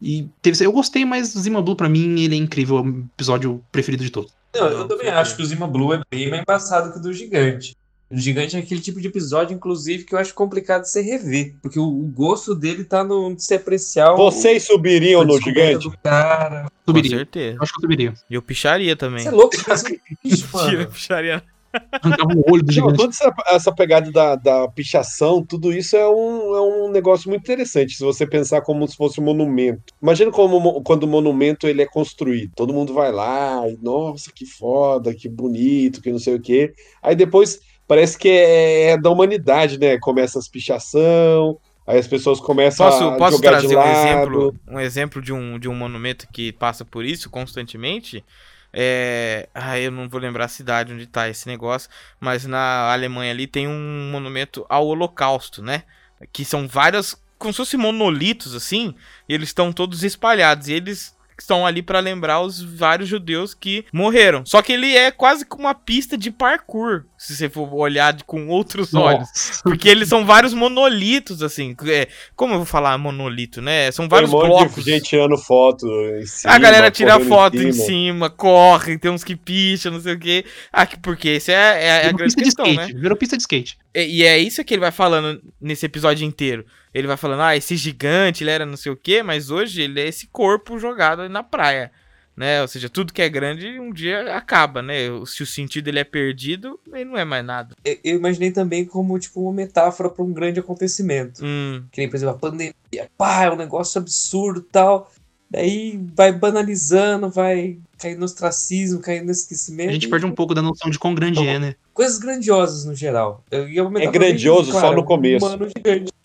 E teve, eu gostei, mas Zima Blue pra mim ele é incrível, é o episódio preferido de todos. Não, eu também acho que o Zima Blue é bem mais embaçado que o do Gigante. O Gigante é aquele tipo de episódio, inclusive, que eu acho complicado de você rever. Porque o, o gosto dele tá no de se apreciar o- Vocês subiriam no Gigante? cara. Com Subiria. certeza. Eu acho que eu subiria. E eu picharia também. Você é louco, você <laughs> Mentira, eu picharia. Arrancava o olho do Não, toda essa, essa pegada da, da pichação, tudo isso é um, é um negócio muito interessante, se você pensar como se fosse um monumento. Imagina como, mo- quando o monumento ele é construído. Todo mundo vai lá, e nossa, que foda, que bonito, que não sei o quê. Aí depois parece que é, é da humanidade, né? Começa as pichação, aí as pessoas começam Posso, a posso jogar de trazer um lado. exemplo, um exemplo de um, de um monumento que passa por isso constantemente? É... Ah, eu não vou lembrar a cidade onde tá esse negócio, mas na Alemanha ali tem um monumento ao Holocausto, né? Que são várias, como se fossem monolitos assim, e eles estão todos espalhados, e eles estão ali para lembrar os vários judeus que morreram. Só que ele é quase como uma pista de parkour, se você for olhar de- com outros olhos. Nossa. Porque eles são vários monolitos, assim. É, como eu vou falar monolito, né? São Tem um vários monte blocos. de gente tirando foto em cima. a galera tira foto em cima. corre, tem uns que picham, não sei o quê. Ah, que- porque esse é, é- é a grande pista de questão, skate. né? Virou pista de skate. E, e é isso que ele vai falando nesse episódio inteiro. Ele vai falando, ah, esse gigante, ele era não sei o quê, mas hoje ele é esse corpo jogado aí na praia. Né? Ou seja, tudo que é grande um dia acaba, né? Se o sentido ele é perdido, ele não é mais nada. Eu imaginei também como, tipo, uma metáfora para um grande acontecimento. Hum, Que nem, por exemplo, a pandemia. Pá, é um negócio absurdo e tal. Daí vai banalizando, vai caindo no ostracismo, caindo no esquecimento. A gente e perde um pouco da noção de quão grande é, né? Coisas grandiosas no geral. É grandioso só no começo.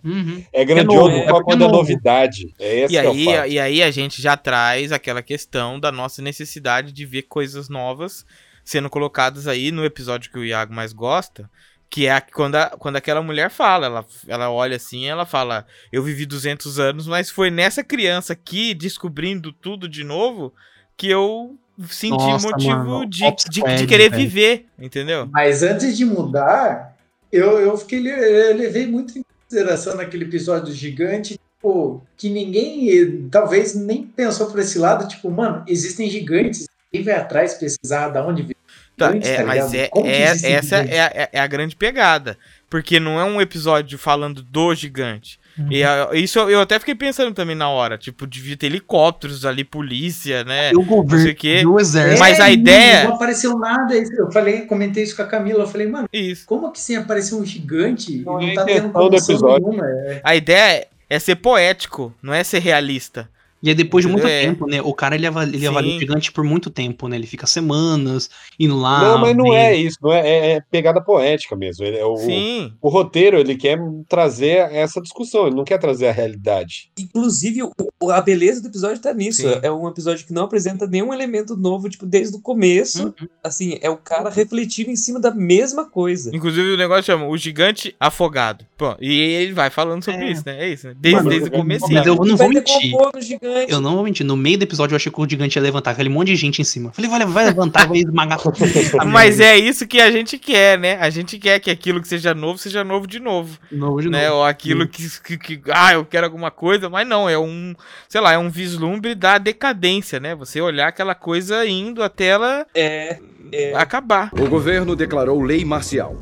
Um. Uhum. É grandioso novo, é só porque quando é é novo. novidade. É esse E que é aí, fato. e aí a gente já traz aquela questão da nossa necessidade de ver coisas novas sendo colocadas aí no episódio que o Iago mais gosta, que é a- quando, a- quando aquela mulher fala, ela, ela olha assim, ela fala, eu vivi 200 anos, mas foi nessa criança aqui, descobrindo tudo de novo, que eu senti Nossa, motivo mano, de, de, de querer velho. viver, entendeu? Mas antes de mudar, eu, eu fiquei eu levei muito em consideração naquele episódio gigante, tipo, que ninguém talvez nem pensou por esse lado, tipo, mano, existem gigantes, quem vai atrás pesquisar da onde vem Tá, é, tá mas é, é- essa é, a- é- é a grande pegada. Porque não é um episódio falando do gigante. Uhum. E a- isso eu- eu até fiquei pensando também na hora. Tipo, devia ter helicópteros ali, polícia, né? E o Não sei governo, o quê. e o exército. Mas a e ideia- Não apareceu nada. Eu falei, comentei isso com a Camila. Eu falei, mano, Isso. como que sem aparecer um gigante? Não e não é tá a tendo episódio. nenhuma. É, A ideia é, é ser poético, não é ser realista. E aí depois de muito É. tempo, né? O cara ele avalia, ele avalia o gigante por muito tempo, né? Ele fica semanas indo lá. não, mas não vendo. é isso, não é, é- é pegada poética mesmo. Ele, é o, Sim. o roteiro ele quer trazer essa discussão, ele não quer trazer a realidade. Inclusive, o- o- a beleza do episódio tá nisso. Sim. É um episódio que não apresenta nenhum elemento novo, tipo, desde o começo. Uhum. Assim, é o cara refletindo em cima da mesma coisa. Inclusive o negócio chama O Gigante Afogado. Pô, e ele vai falando sobre É. isso, né? É isso, né? Desde, Mano, desde o eu- começo. Mas eu não vou mentir. Gigante. Eu não vou mentir. No meio do episódio eu achei que o gigante ia levantar aquele monte de gente em cima. Falei, vai, vai levantar, vai esmagar <laughs> Mas é isso que a gente quer, né? A gente quer que aquilo que seja novo seja novo de novo. Novo de né? novo. Ou aquilo que, que, que- Ah, eu quero alguma coisa, mas não, é um. Sei lá, é um vislumbre da decadência, né? Você olhar aquela coisa indo até ela É, é. acabar. O governo declarou lei marcial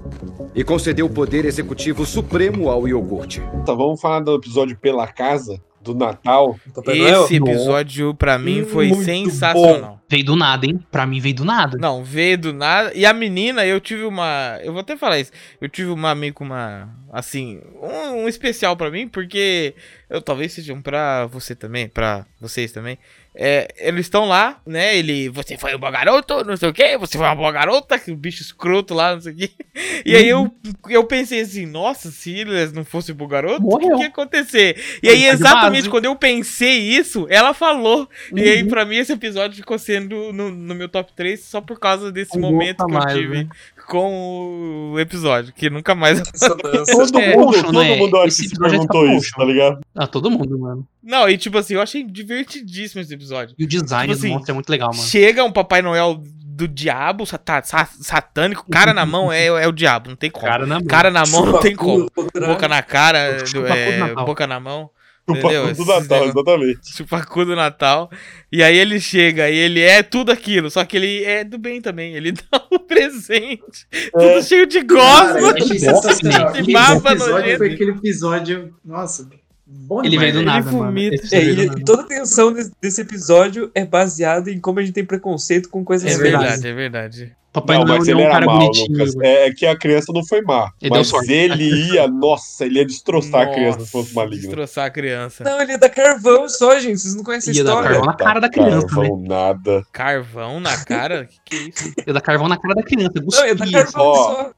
e concedeu poder executivo supremo ao iogurte. Então vamos falar do episódio Pela Casa, do Natal. Papai Noel? Esse episódio, pra mim, foi Muito sensacional. Veio do nada, hein? Pra mim veio do nada. Não, veio do nada. E a menina, eu tive uma. Eu vou até falar isso. Eu tive uma meio que uma. Assim, um, um especial pra mim, porque. Eu talvez seja um pra você também, pra vocês também. É, eles estão lá, né? Ele. Você foi um bom garoto, não sei o quê. Você foi uma boa garota, que bicho escroto lá, não sei o quê. E aí eu, eu pensei assim, nossa, se eles não fossem bom garoto, o que, que ia acontecer? E aí, Tá exatamente quando eu pensei isso, ela falou. E aí, Uhum. pra mim, esse episódio ficou sendo no, no meu top 3 só por causa desse Um momento que eu mais, tive né? Com o episódio, que nunca mais. <laughs> Todo É, mundo, todo é? mundo Esse que se é perguntou stop isso, tá ligado? Ah, todo mundo, mano. Não, e tipo assim, eu achei divertidíssimo esse episódio. E o design Tipo do assim, monstro é muito legal, mano. Chega um Papai Noel do diabo, sata- sa- satânico, cara na mão é, é o diabo, não tem como. Cara, Cara na mão. na mão não tem como. drag. Boca na cara, é, boca na mão. Entendeu? papo do Natal, exatamente. Chupacu do Natal. E aí ele chega e ele é tudo aquilo, só que ele é do bem também. Ele <laughs> dá um presente, tudo cheio de gosma. de Esse baba episódio foi aquele episódio. Nossa, bom Ele demais, veio do velho. nada. Esse É, veio do e, nada. e toda a tensão desse, episódio é baseada em como a gente tem preconceito com coisas É É verdes. verdade, é verdade. Papai não, Noel mas não ele é um era cara mal, bonitinho. Lucas. mano. É que a criança não foi má. Ele mas ele ia, nossa, ele ia destroçar a criança se fosse maligno. Destroçar a criança. Não, ele é da carvão só, gente. Vocês não conhecem a Ia dar história. carvão na cara da criança, né? Carvão, nada. Carvão na cara? Que que é isso? Ia dar carvão na cara da criança. Não, é da Cuspia. carvão Ó, só.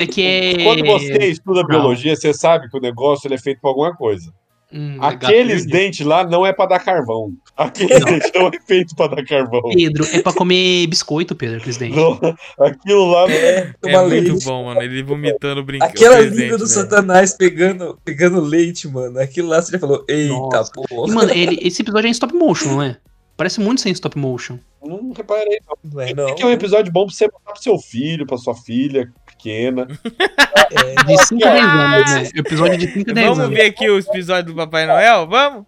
É que é. Quando você estuda Não. biologia, você sabe que o negócio ele é feito por alguma coisa. Hum, é Aqueles dentes lá não é pra dar carvão. Aqueles Não. dentes não é feito pra dar carvão. Pedro, é pra comer biscoito, Pedro, aqueles dentes. Não, aquilo lá não é. Toma É muito leite. bom, mano. Ele vomitando, brincando. Aquela língua do velho. satanás pegando, pegando leite, mano. Aquilo lá você já falou, eita Nossa. porra. E, mano, ele, esse episódio é em stop motion, não é? Parece muito sem stop motion. Não reparei, não. Não é, não. É que é um episódio bom pra você botar pro seu filho, pra sua filha pequena. <laughs> É, De 5 a 10 anos, né? Episódio de 5 a 10 Vamos anos. ver aqui os episódios do Papai Noel? Vamos?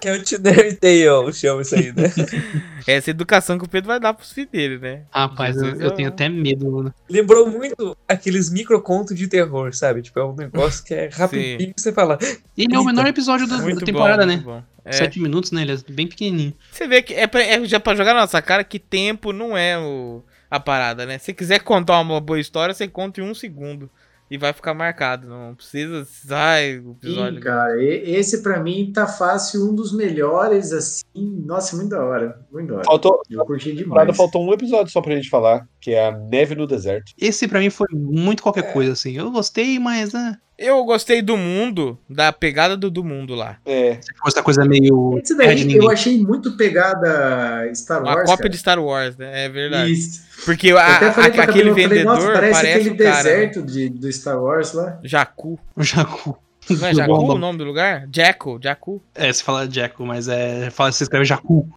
Cautionary Tale, chama isso aí, né? <laughs> Essa educação que o Pedro vai dar pros filhos dele, né? Rapaz, eu, eu tenho até medo, mano. Lembrou muito aqueles microcontos de terror, sabe? Tipo, é um negócio que é <laughs> rapidinho que você fala. Ele é o menor episódio da, da temporada, bom, né? É. 7 minutos, né? Ele é bem pequenininho. Você vê que é, pra, é já pra jogar na nossa cara que tempo não é o, a parada, né? Se quiser contar uma boa história, você conta em um segundo. E vai ficar marcado. Não precisa. Ai, o episódio. Sim, cara, e- esse pra mim tá fácil, um dos melhores, assim. Nossa, muito da hora. Muito da hora. Faltou, Eu curti demais. faltou um episódio só pra gente falar, que é a Neve no Deserto. Esse pra mim foi muito qualquer coisa, assim. Eu gostei, mas, né? Eu gostei do mundo, da pegada do, do mundo lá. É, Se fosse essa coisa meio. Esse daí eu achei muito pegada Star Uma Wars. cópia cara. de Star Wars, né? É verdade. Isso. Porque Eu a- até falei a- pra aquele Camila, falei, vendedor Nossa, parece, parece aquele o cara, né? deserto de, do Star Wars lá. Jacu. O Jacu. Não é Jacu o nome do lugar? Jacko, Jacu. É, se fala Jaco, mas é. Fala, você escreve Jacu.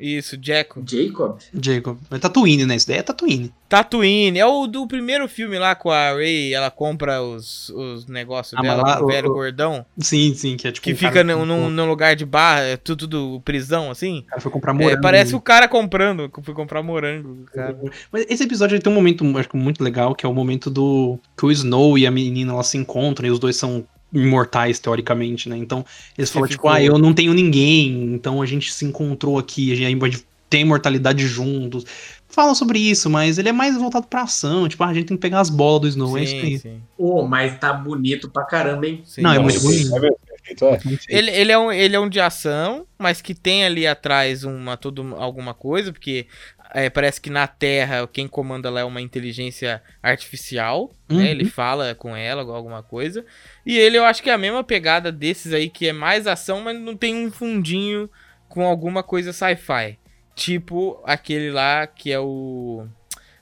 Isso, Jacko. Jacob? Jacob. É Tatooine, né? Isso daí é Tatooine. Tatooine. É o do primeiro filme lá com a Ray, ela compra os, os negócios Ah, dela, lá com o o- velho o- gordão, Sim, sim, que é tipo. que um fica cara num, que- num, num lugar de barra, é tudo, tudo prisão, assim. O cara foi comprar É, morango. parece o cara comprando, que foi comprar morango, cara. Mas esse episódio ele tem um momento acho que muito legal, que é o momento do. que o Snow e a menina elas se encontram e os dois são imortais, teoricamente, né? Então, eles falam, ficou- tipo, ah, eu não tenho ninguém, então a gente se encontrou aqui, a gente tem imortalidade juntos. Falam sobre isso, mas ele é mais voltado pra ação, tipo, ah, a gente tem que pegar as bolas do Snow, é isso Sim, aí. sim, mas tá bonito pra caramba, hein? sim. Não, é muito bonito. é feito, é. Ele, ele, é um, ele é um de ação, mas que tem ali atrás uma, tudo, alguma coisa, porque é, parece que na Terra quem comanda lá é uma inteligência artificial, Uhum. né? Ele fala com ela ou alguma coisa. E ele eu acho que é a mesma pegada desses aí, que é mais ação, mas não tem um fundinho com alguma coisa sci-fi. Tipo aquele lá que é o.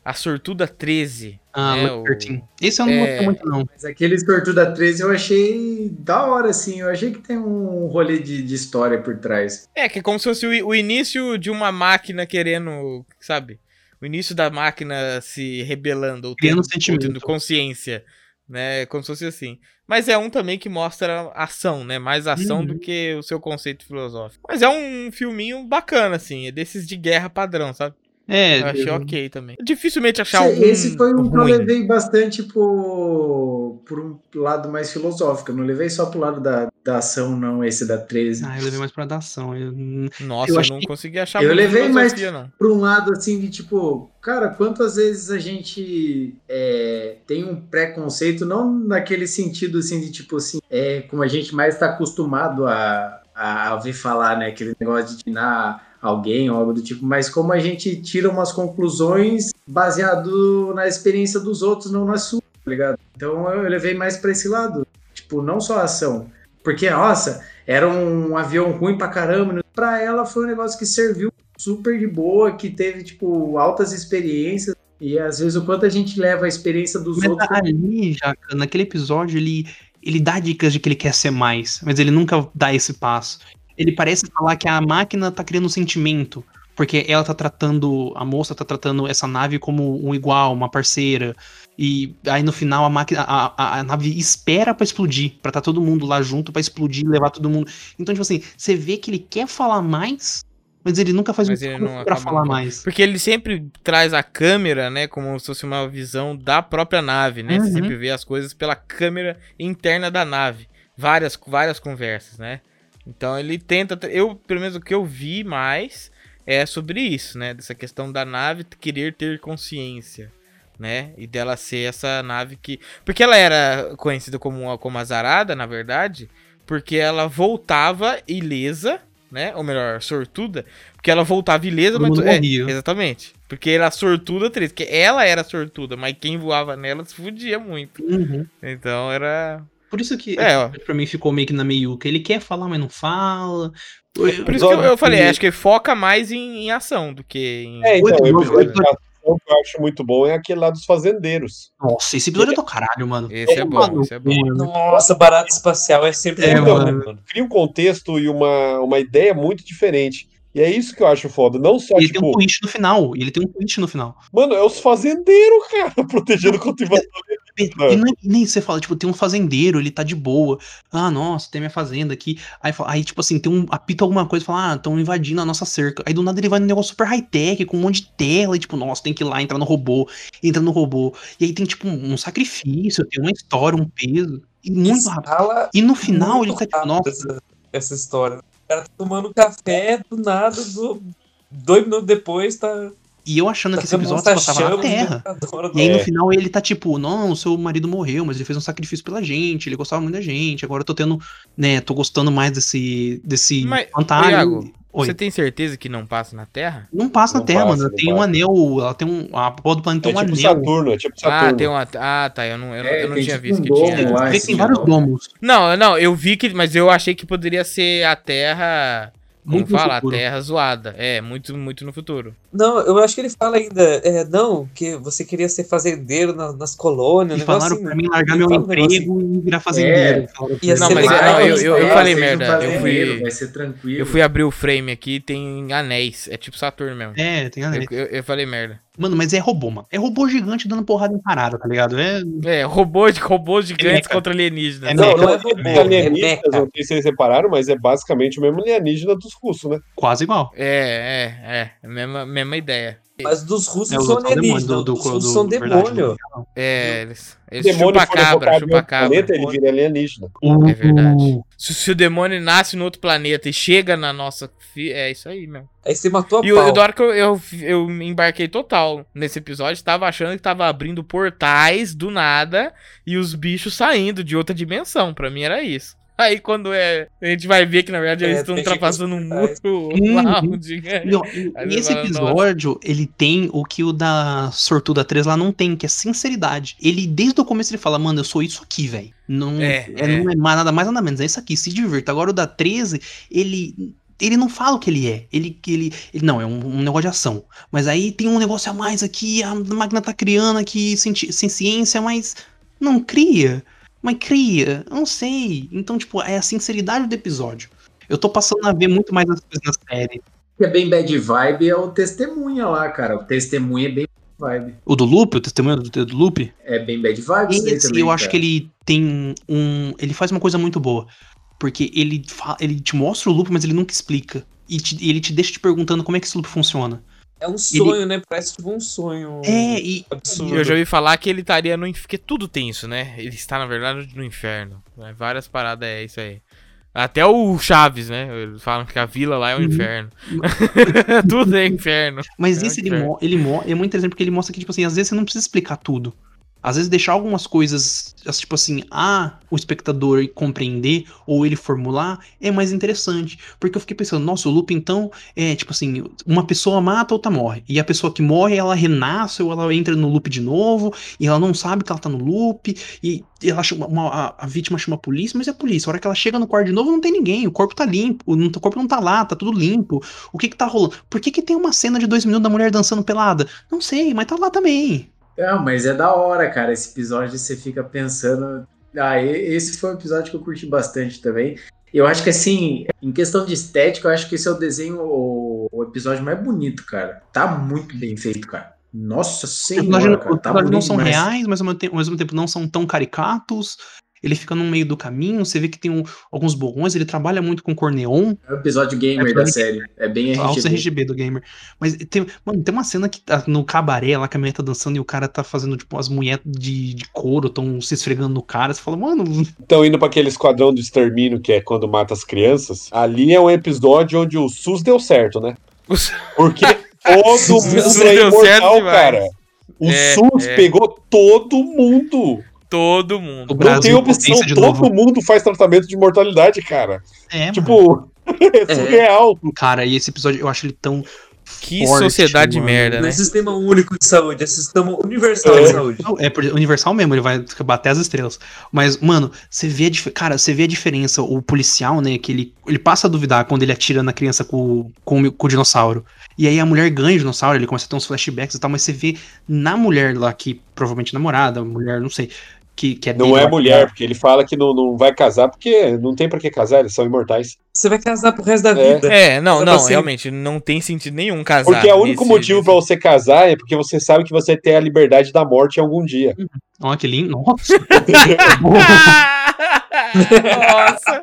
A Sortuda 13. Ah, né, o- 13. Esse eu não é- gostei muito, não. Mas aquele Tortuga 13 eu achei da hora, assim. Eu achei que tem um rolê de, de história por trás. É, que é como se fosse o, o início de uma máquina querendo, sabe? O início da máquina se rebelando, ou Criando tendo, sentimento. ou tendo consciência, né? Como se fosse assim. Mas é um também que mostra ação, né? Mais ação Uhum. do que o seu conceito filosófico. Mas é um filminho bacana, assim. É desses de guerra padrão, sabe? É, Eu achei eu- ok também. Dificilmente achar Esse- algum Esse foi um que eu ruim. levei bastante por, por um lado mais filosófico. Eu não levei só pro lado da, da ação, não, esse da 13. Ah, eu levei mais pra dar ação. Eu... Nossa, eu eu, achei- não consegui achar Eu levei mais- não. Por um lado, assim, de tipo, cara, quantas vezes a gente é, tem um preconceito, não naquele sentido, assim, de tipo assim, é, como a gente mais está acostumado a, a ouvir falar, né? Aquele negócio de tirar alguém ou algo do tipo, mas como a gente tira umas conclusões baseado na experiência dos outros, não na sua, tá ligado? Então eu levei mais pra esse lado, tipo, não só a ação. Porque, nossa, era um avião ruim pra caramba. Pra ela foi um negócio que serviu super de boa, que teve, tipo, altas experiências. E às vezes o quanto a gente leva a experiência dos Mas outros. ali, Jaca, naquele episódio, ele, ele dá dicas de que ele quer ser mais, mas ele nunca dá esse passo. Ele parece falar que a máquina tá criando um sentimento, porque ela tá tratando, a moça tá tratando essa nave como um igual, uma parceira. E aí no final a máquina, a, a, a nave espera pra explodir, pra tá todo mundo lá junto pra explodir e levar todo mundo. Então, tipo assim, você vê que ele quer falar mais, mas ele nunca faz Mas um acaba falar nunca. mais. Porque ele sempre traz a câmera, né, como se fosse uma visão da própria nave, né? Você Uhum. sempre vê as coisas pela câmera interna da nave. Várias, várias conversas, né? Então ele tenta. Eu, pelo menos o que eu vi mais é sobre isso, né? Dessa questão da nave querer ter consciência, né? E dela ser essa nave que. Porque ela era conhecida como, como azarada, na verdade, porque ela voltava ilesa, né? Ou melhor, sortuda. Porque ela voltava ilesa, Todo mas. é, exatamente. Porque era sortuda 3. Porque ela era sortuda, mas quem voava nela se fudia muito. Uhum. Então era. Por isso que É, pra mim ficou meio que na meiuca. Ele quer falar, mas não fala. Por isso que eu, eu falei, acho que foca mais em, em ação do que em. É, então, de ação que eu acho muito bom é aquele lá dos fazendeiros. Nossa, esse episódio é do caralho, mano. Esse é bom, esse é bom. Nossa, barato espacial é sempre É, bom, mano. né, mano? Cria um contexto e uma, uma ideia muito diferente. E é isso que eu acho foda. Não só, Ele tem um tipo, twist no final. Ele tem um twist no final. mano, é os fazendeiros, cara, <laughs> protegendo contra invasão. E nem, nem você fala, tipo, tem um fazendeiro, ele tá de boa. Ah, nossa, tem minha fazenda aqui. Aí, fala- aí tipo assim, tem um. Apita alguma coisa e fala, ah, estão invadindo a nossa cerca. Aí do nada ele vai num negócio super high-tech, com um monte de tela, e tipo, nossa, tem que ir lá entrar no robô, entra no robô. E aí tem, tipo, um, sacrifício, tem uma história, um peso. E muito rápido. E no final ele tá tipo, nossa, essa, essa história. Cara tá tomando café do nada, do, dois minutos depois tá. E eu achando tá que esse episódio se passava na Terra. E aí É. no final ele tá tipo, não, seu marido morreu, mas ele fez um sacrifício pela gente, ele gostava muito da gente, agora eu tô tendo, né, tô gostando mais desse, desse Mas, fantasma. Iago. Você tem certeza que não passa na Terra? Não passa na Não Terra, passa, mano. Ela tem um passa. anel, ela tem um. A porra do planeta É tem um tipo anel. Saturno, é tipo Ah, Saturno. tem uma. Ah, tá. Eu não, eu, não- É, eu não tem tinha tipo visto um que domo tinha. lá. Que tem vários domos. Não, não, eu vi que. Mas eu achei que poderia ser a Terra. Como Muito no fala? A. Terra zoada. É, muito, muito no futuro. Não, eu acho que ele fala ainda, é, não, que você queria ser fazendeiro na- nas colônias, E um falaram assim, pra né? mim largar meu um emprego e virar fazendeiro. Ia mim. Não, mas legal, não, eu, eu, eu é, falei um merda. Eu fui. Vai ser tranquilo. Eu fui abrir o frame aqui, tem anéis. É tipo Saturno mesmo. É, tem anel. Eu, eu, eu falei merda. Mano, mas é robô, mano. É robô gigante dando porrada em parada, tá ligado? É. É, robô de robôs gigantes mecha. contra alienígenas. É Não, não é robô, é alienígenas, não sei se vocês separaram, mas é basicamente o mesmo alienígena dos russos, né? Quase igual. É, é, é. Mesma, mesma ideia. Mas dos russos É, são alienígenas, do- dos do- russos do- são verdade, demônio. É, eles. Eles demônio chupa for cabra, evocado em chupa outro cabra. planeta, ele vira alienígena. É verdade. Se, se o demônio nasce no outro planeta e chega na nossa. É isso aí mesmo. Aí você matou a E o da hora que eu, eu, eu me embarquei total nesse episódio, tava achando que tava abrindo portais do nada e os bichos saindo de outra dimensão. Pra mim era isso. Aí quando é. A gente vai ver que na verdade É, eles estão ultrapassando um muro Hum. lá onde. é. Não, e- esse fala, episódio, ele tem o que o da Sortuda 3 lá não tem, que é sinceridade. Ele, desde o começo, ele fala, mano, eu sou isso aqui, velho. Não É, é, é. não é nada mais nada menos, é isso aqui, se divirta. Agora o da 13, ele. Ele não fala o que ele é. Ele, ele, ele não, é um, um negócio de ação. Mas aí tem um negócio a mais aqui, a máquina tá criando aqui sem, sem ciência, mas não cria. Mas cria, eu não sei. Então, tipo, é a sinceridade do episódio. Eu tô passando a ver muito mais as coisas na série. que é bem bad vibe é o testemunha lá, cara. O testemunha é bem bad vibe. O do Loop, o testemunho do, do Loop, É bem bad vibe esse também, eu acho cara. que ele tem um. Ele faz uma coisa muito boa. Porque ele, fa- ele te mostra o loop, mas ele nunca explica. E te- ele te deixa te perguntando como é que esse loop funciona. É um sonho, né? Parece tipo um sonho. É, e. absurdo. Eu já ouvi falar que ele estaria no inferno. Porque tudo tem isso, né? Ele está, na verdade, no inferno. né? Várias paradas é isso aí. Até o Chaves, né? Eles falam que a vila lá é o Uhum. inferno. <laughs> tudo é inferno. Mas É esse ele, inferno. ele mo é muito interessante porque ele mostra que, tipo assim, às vezes você não precisa explicar tudo. Às vezes deixar algumas coisas, as- tipo assim, ah, o espectador compreender ou ele formular é mais interessante. Porque eu fiquei pensando, nossa, o loop então é tipo assim, uma pessoa mata, outra morre. E a pessoa que morre, ela renasce ou ela entra no loop de novo e ela não sabe que ela tá no loop e ela chama, uma- a, a vítima chama a polícia, mas é a polícia. A hora que ela chega no quarto de novo, não tem ninguém. O corpo tá limpo, o, o corpo não tá lá, tá tudo limpo. O que que tá rolando? Por que que tem uma cena de dois minutos da mulher dançando pelada? Não sei, mas tá lá também. Não, mas é da hora, cara. Esse episódio você fica pensando. Ah, esse foi um episódio que eu curti bastante também. Eu acho que, assim, em questão de estética, eu acho que esse é o desenho, o, o episódio mais bonito, cara. Tá muito bem feito, cara. Nossa Os senhora, cara. Tá não são demais. reais, mas ao mesmo tempo não são tão caricatos. Ele fica no meio do caminho, você vê que tem um- alguns borrões, ele trabalha muito com cor neon, É o episódio gamer É da série. É bem RGB. RGB do gamer. Mas tem, mano, tem uma cena que tá no cabaré lá que a mulher tá dançando e o cara tá fazendo, tipo, as mulheres de, de couro tão se esfregando no cara. Você fala, mano, <laughs> Então, indo pra aquele esquadrão do extermínio, que é quando mata as crianças, ali é um episódio onde o SUS deu certo, né? Porque <laughs> todo mundo é deu certo imortal, cara. O É, SUS é. pegou todo mundo. Todo mundo. O Não Brasil tem opção, de todo novo. mundo faz tratamento de mortalidade, cara. é, mano. Tipo, <laughs> é surreal. Cara, e esse episódio eu acho ele tão. Que forte, sociedade de mano. merda, Não né? é sistema único de saúde, é sistema universal É. de saúde. Não, é por- universal mesmo, ele vai bater as estrelas. Mas, mano, você vê a dif- Cara, você vê a diferença. O policial, né? Que ele, ele passa a duvidar quando ele atira na criança com, com, o- com o dinossauro. E aí a mulher ganha o dinossauro, ele começa a ter uns flashbacks e tal, mas você vê na mulher lá, que provavelmente namorada, mulher, não sei. Que, que é Não é mulher, porque ele fala que não, não vai casar, porque não tem pra que casar, eles são imortais. Você vai casar pro resto da É. vida. É, não, não, sempre. realmente, não tem sentido nenhum casar. Porque é o único nesse- motivo pra você casar é porque você sabe que você tem a liberdade da morte em algum dia. Ó, que lindo. <laughs> <laughs> <laughs> Nossa. Nossa!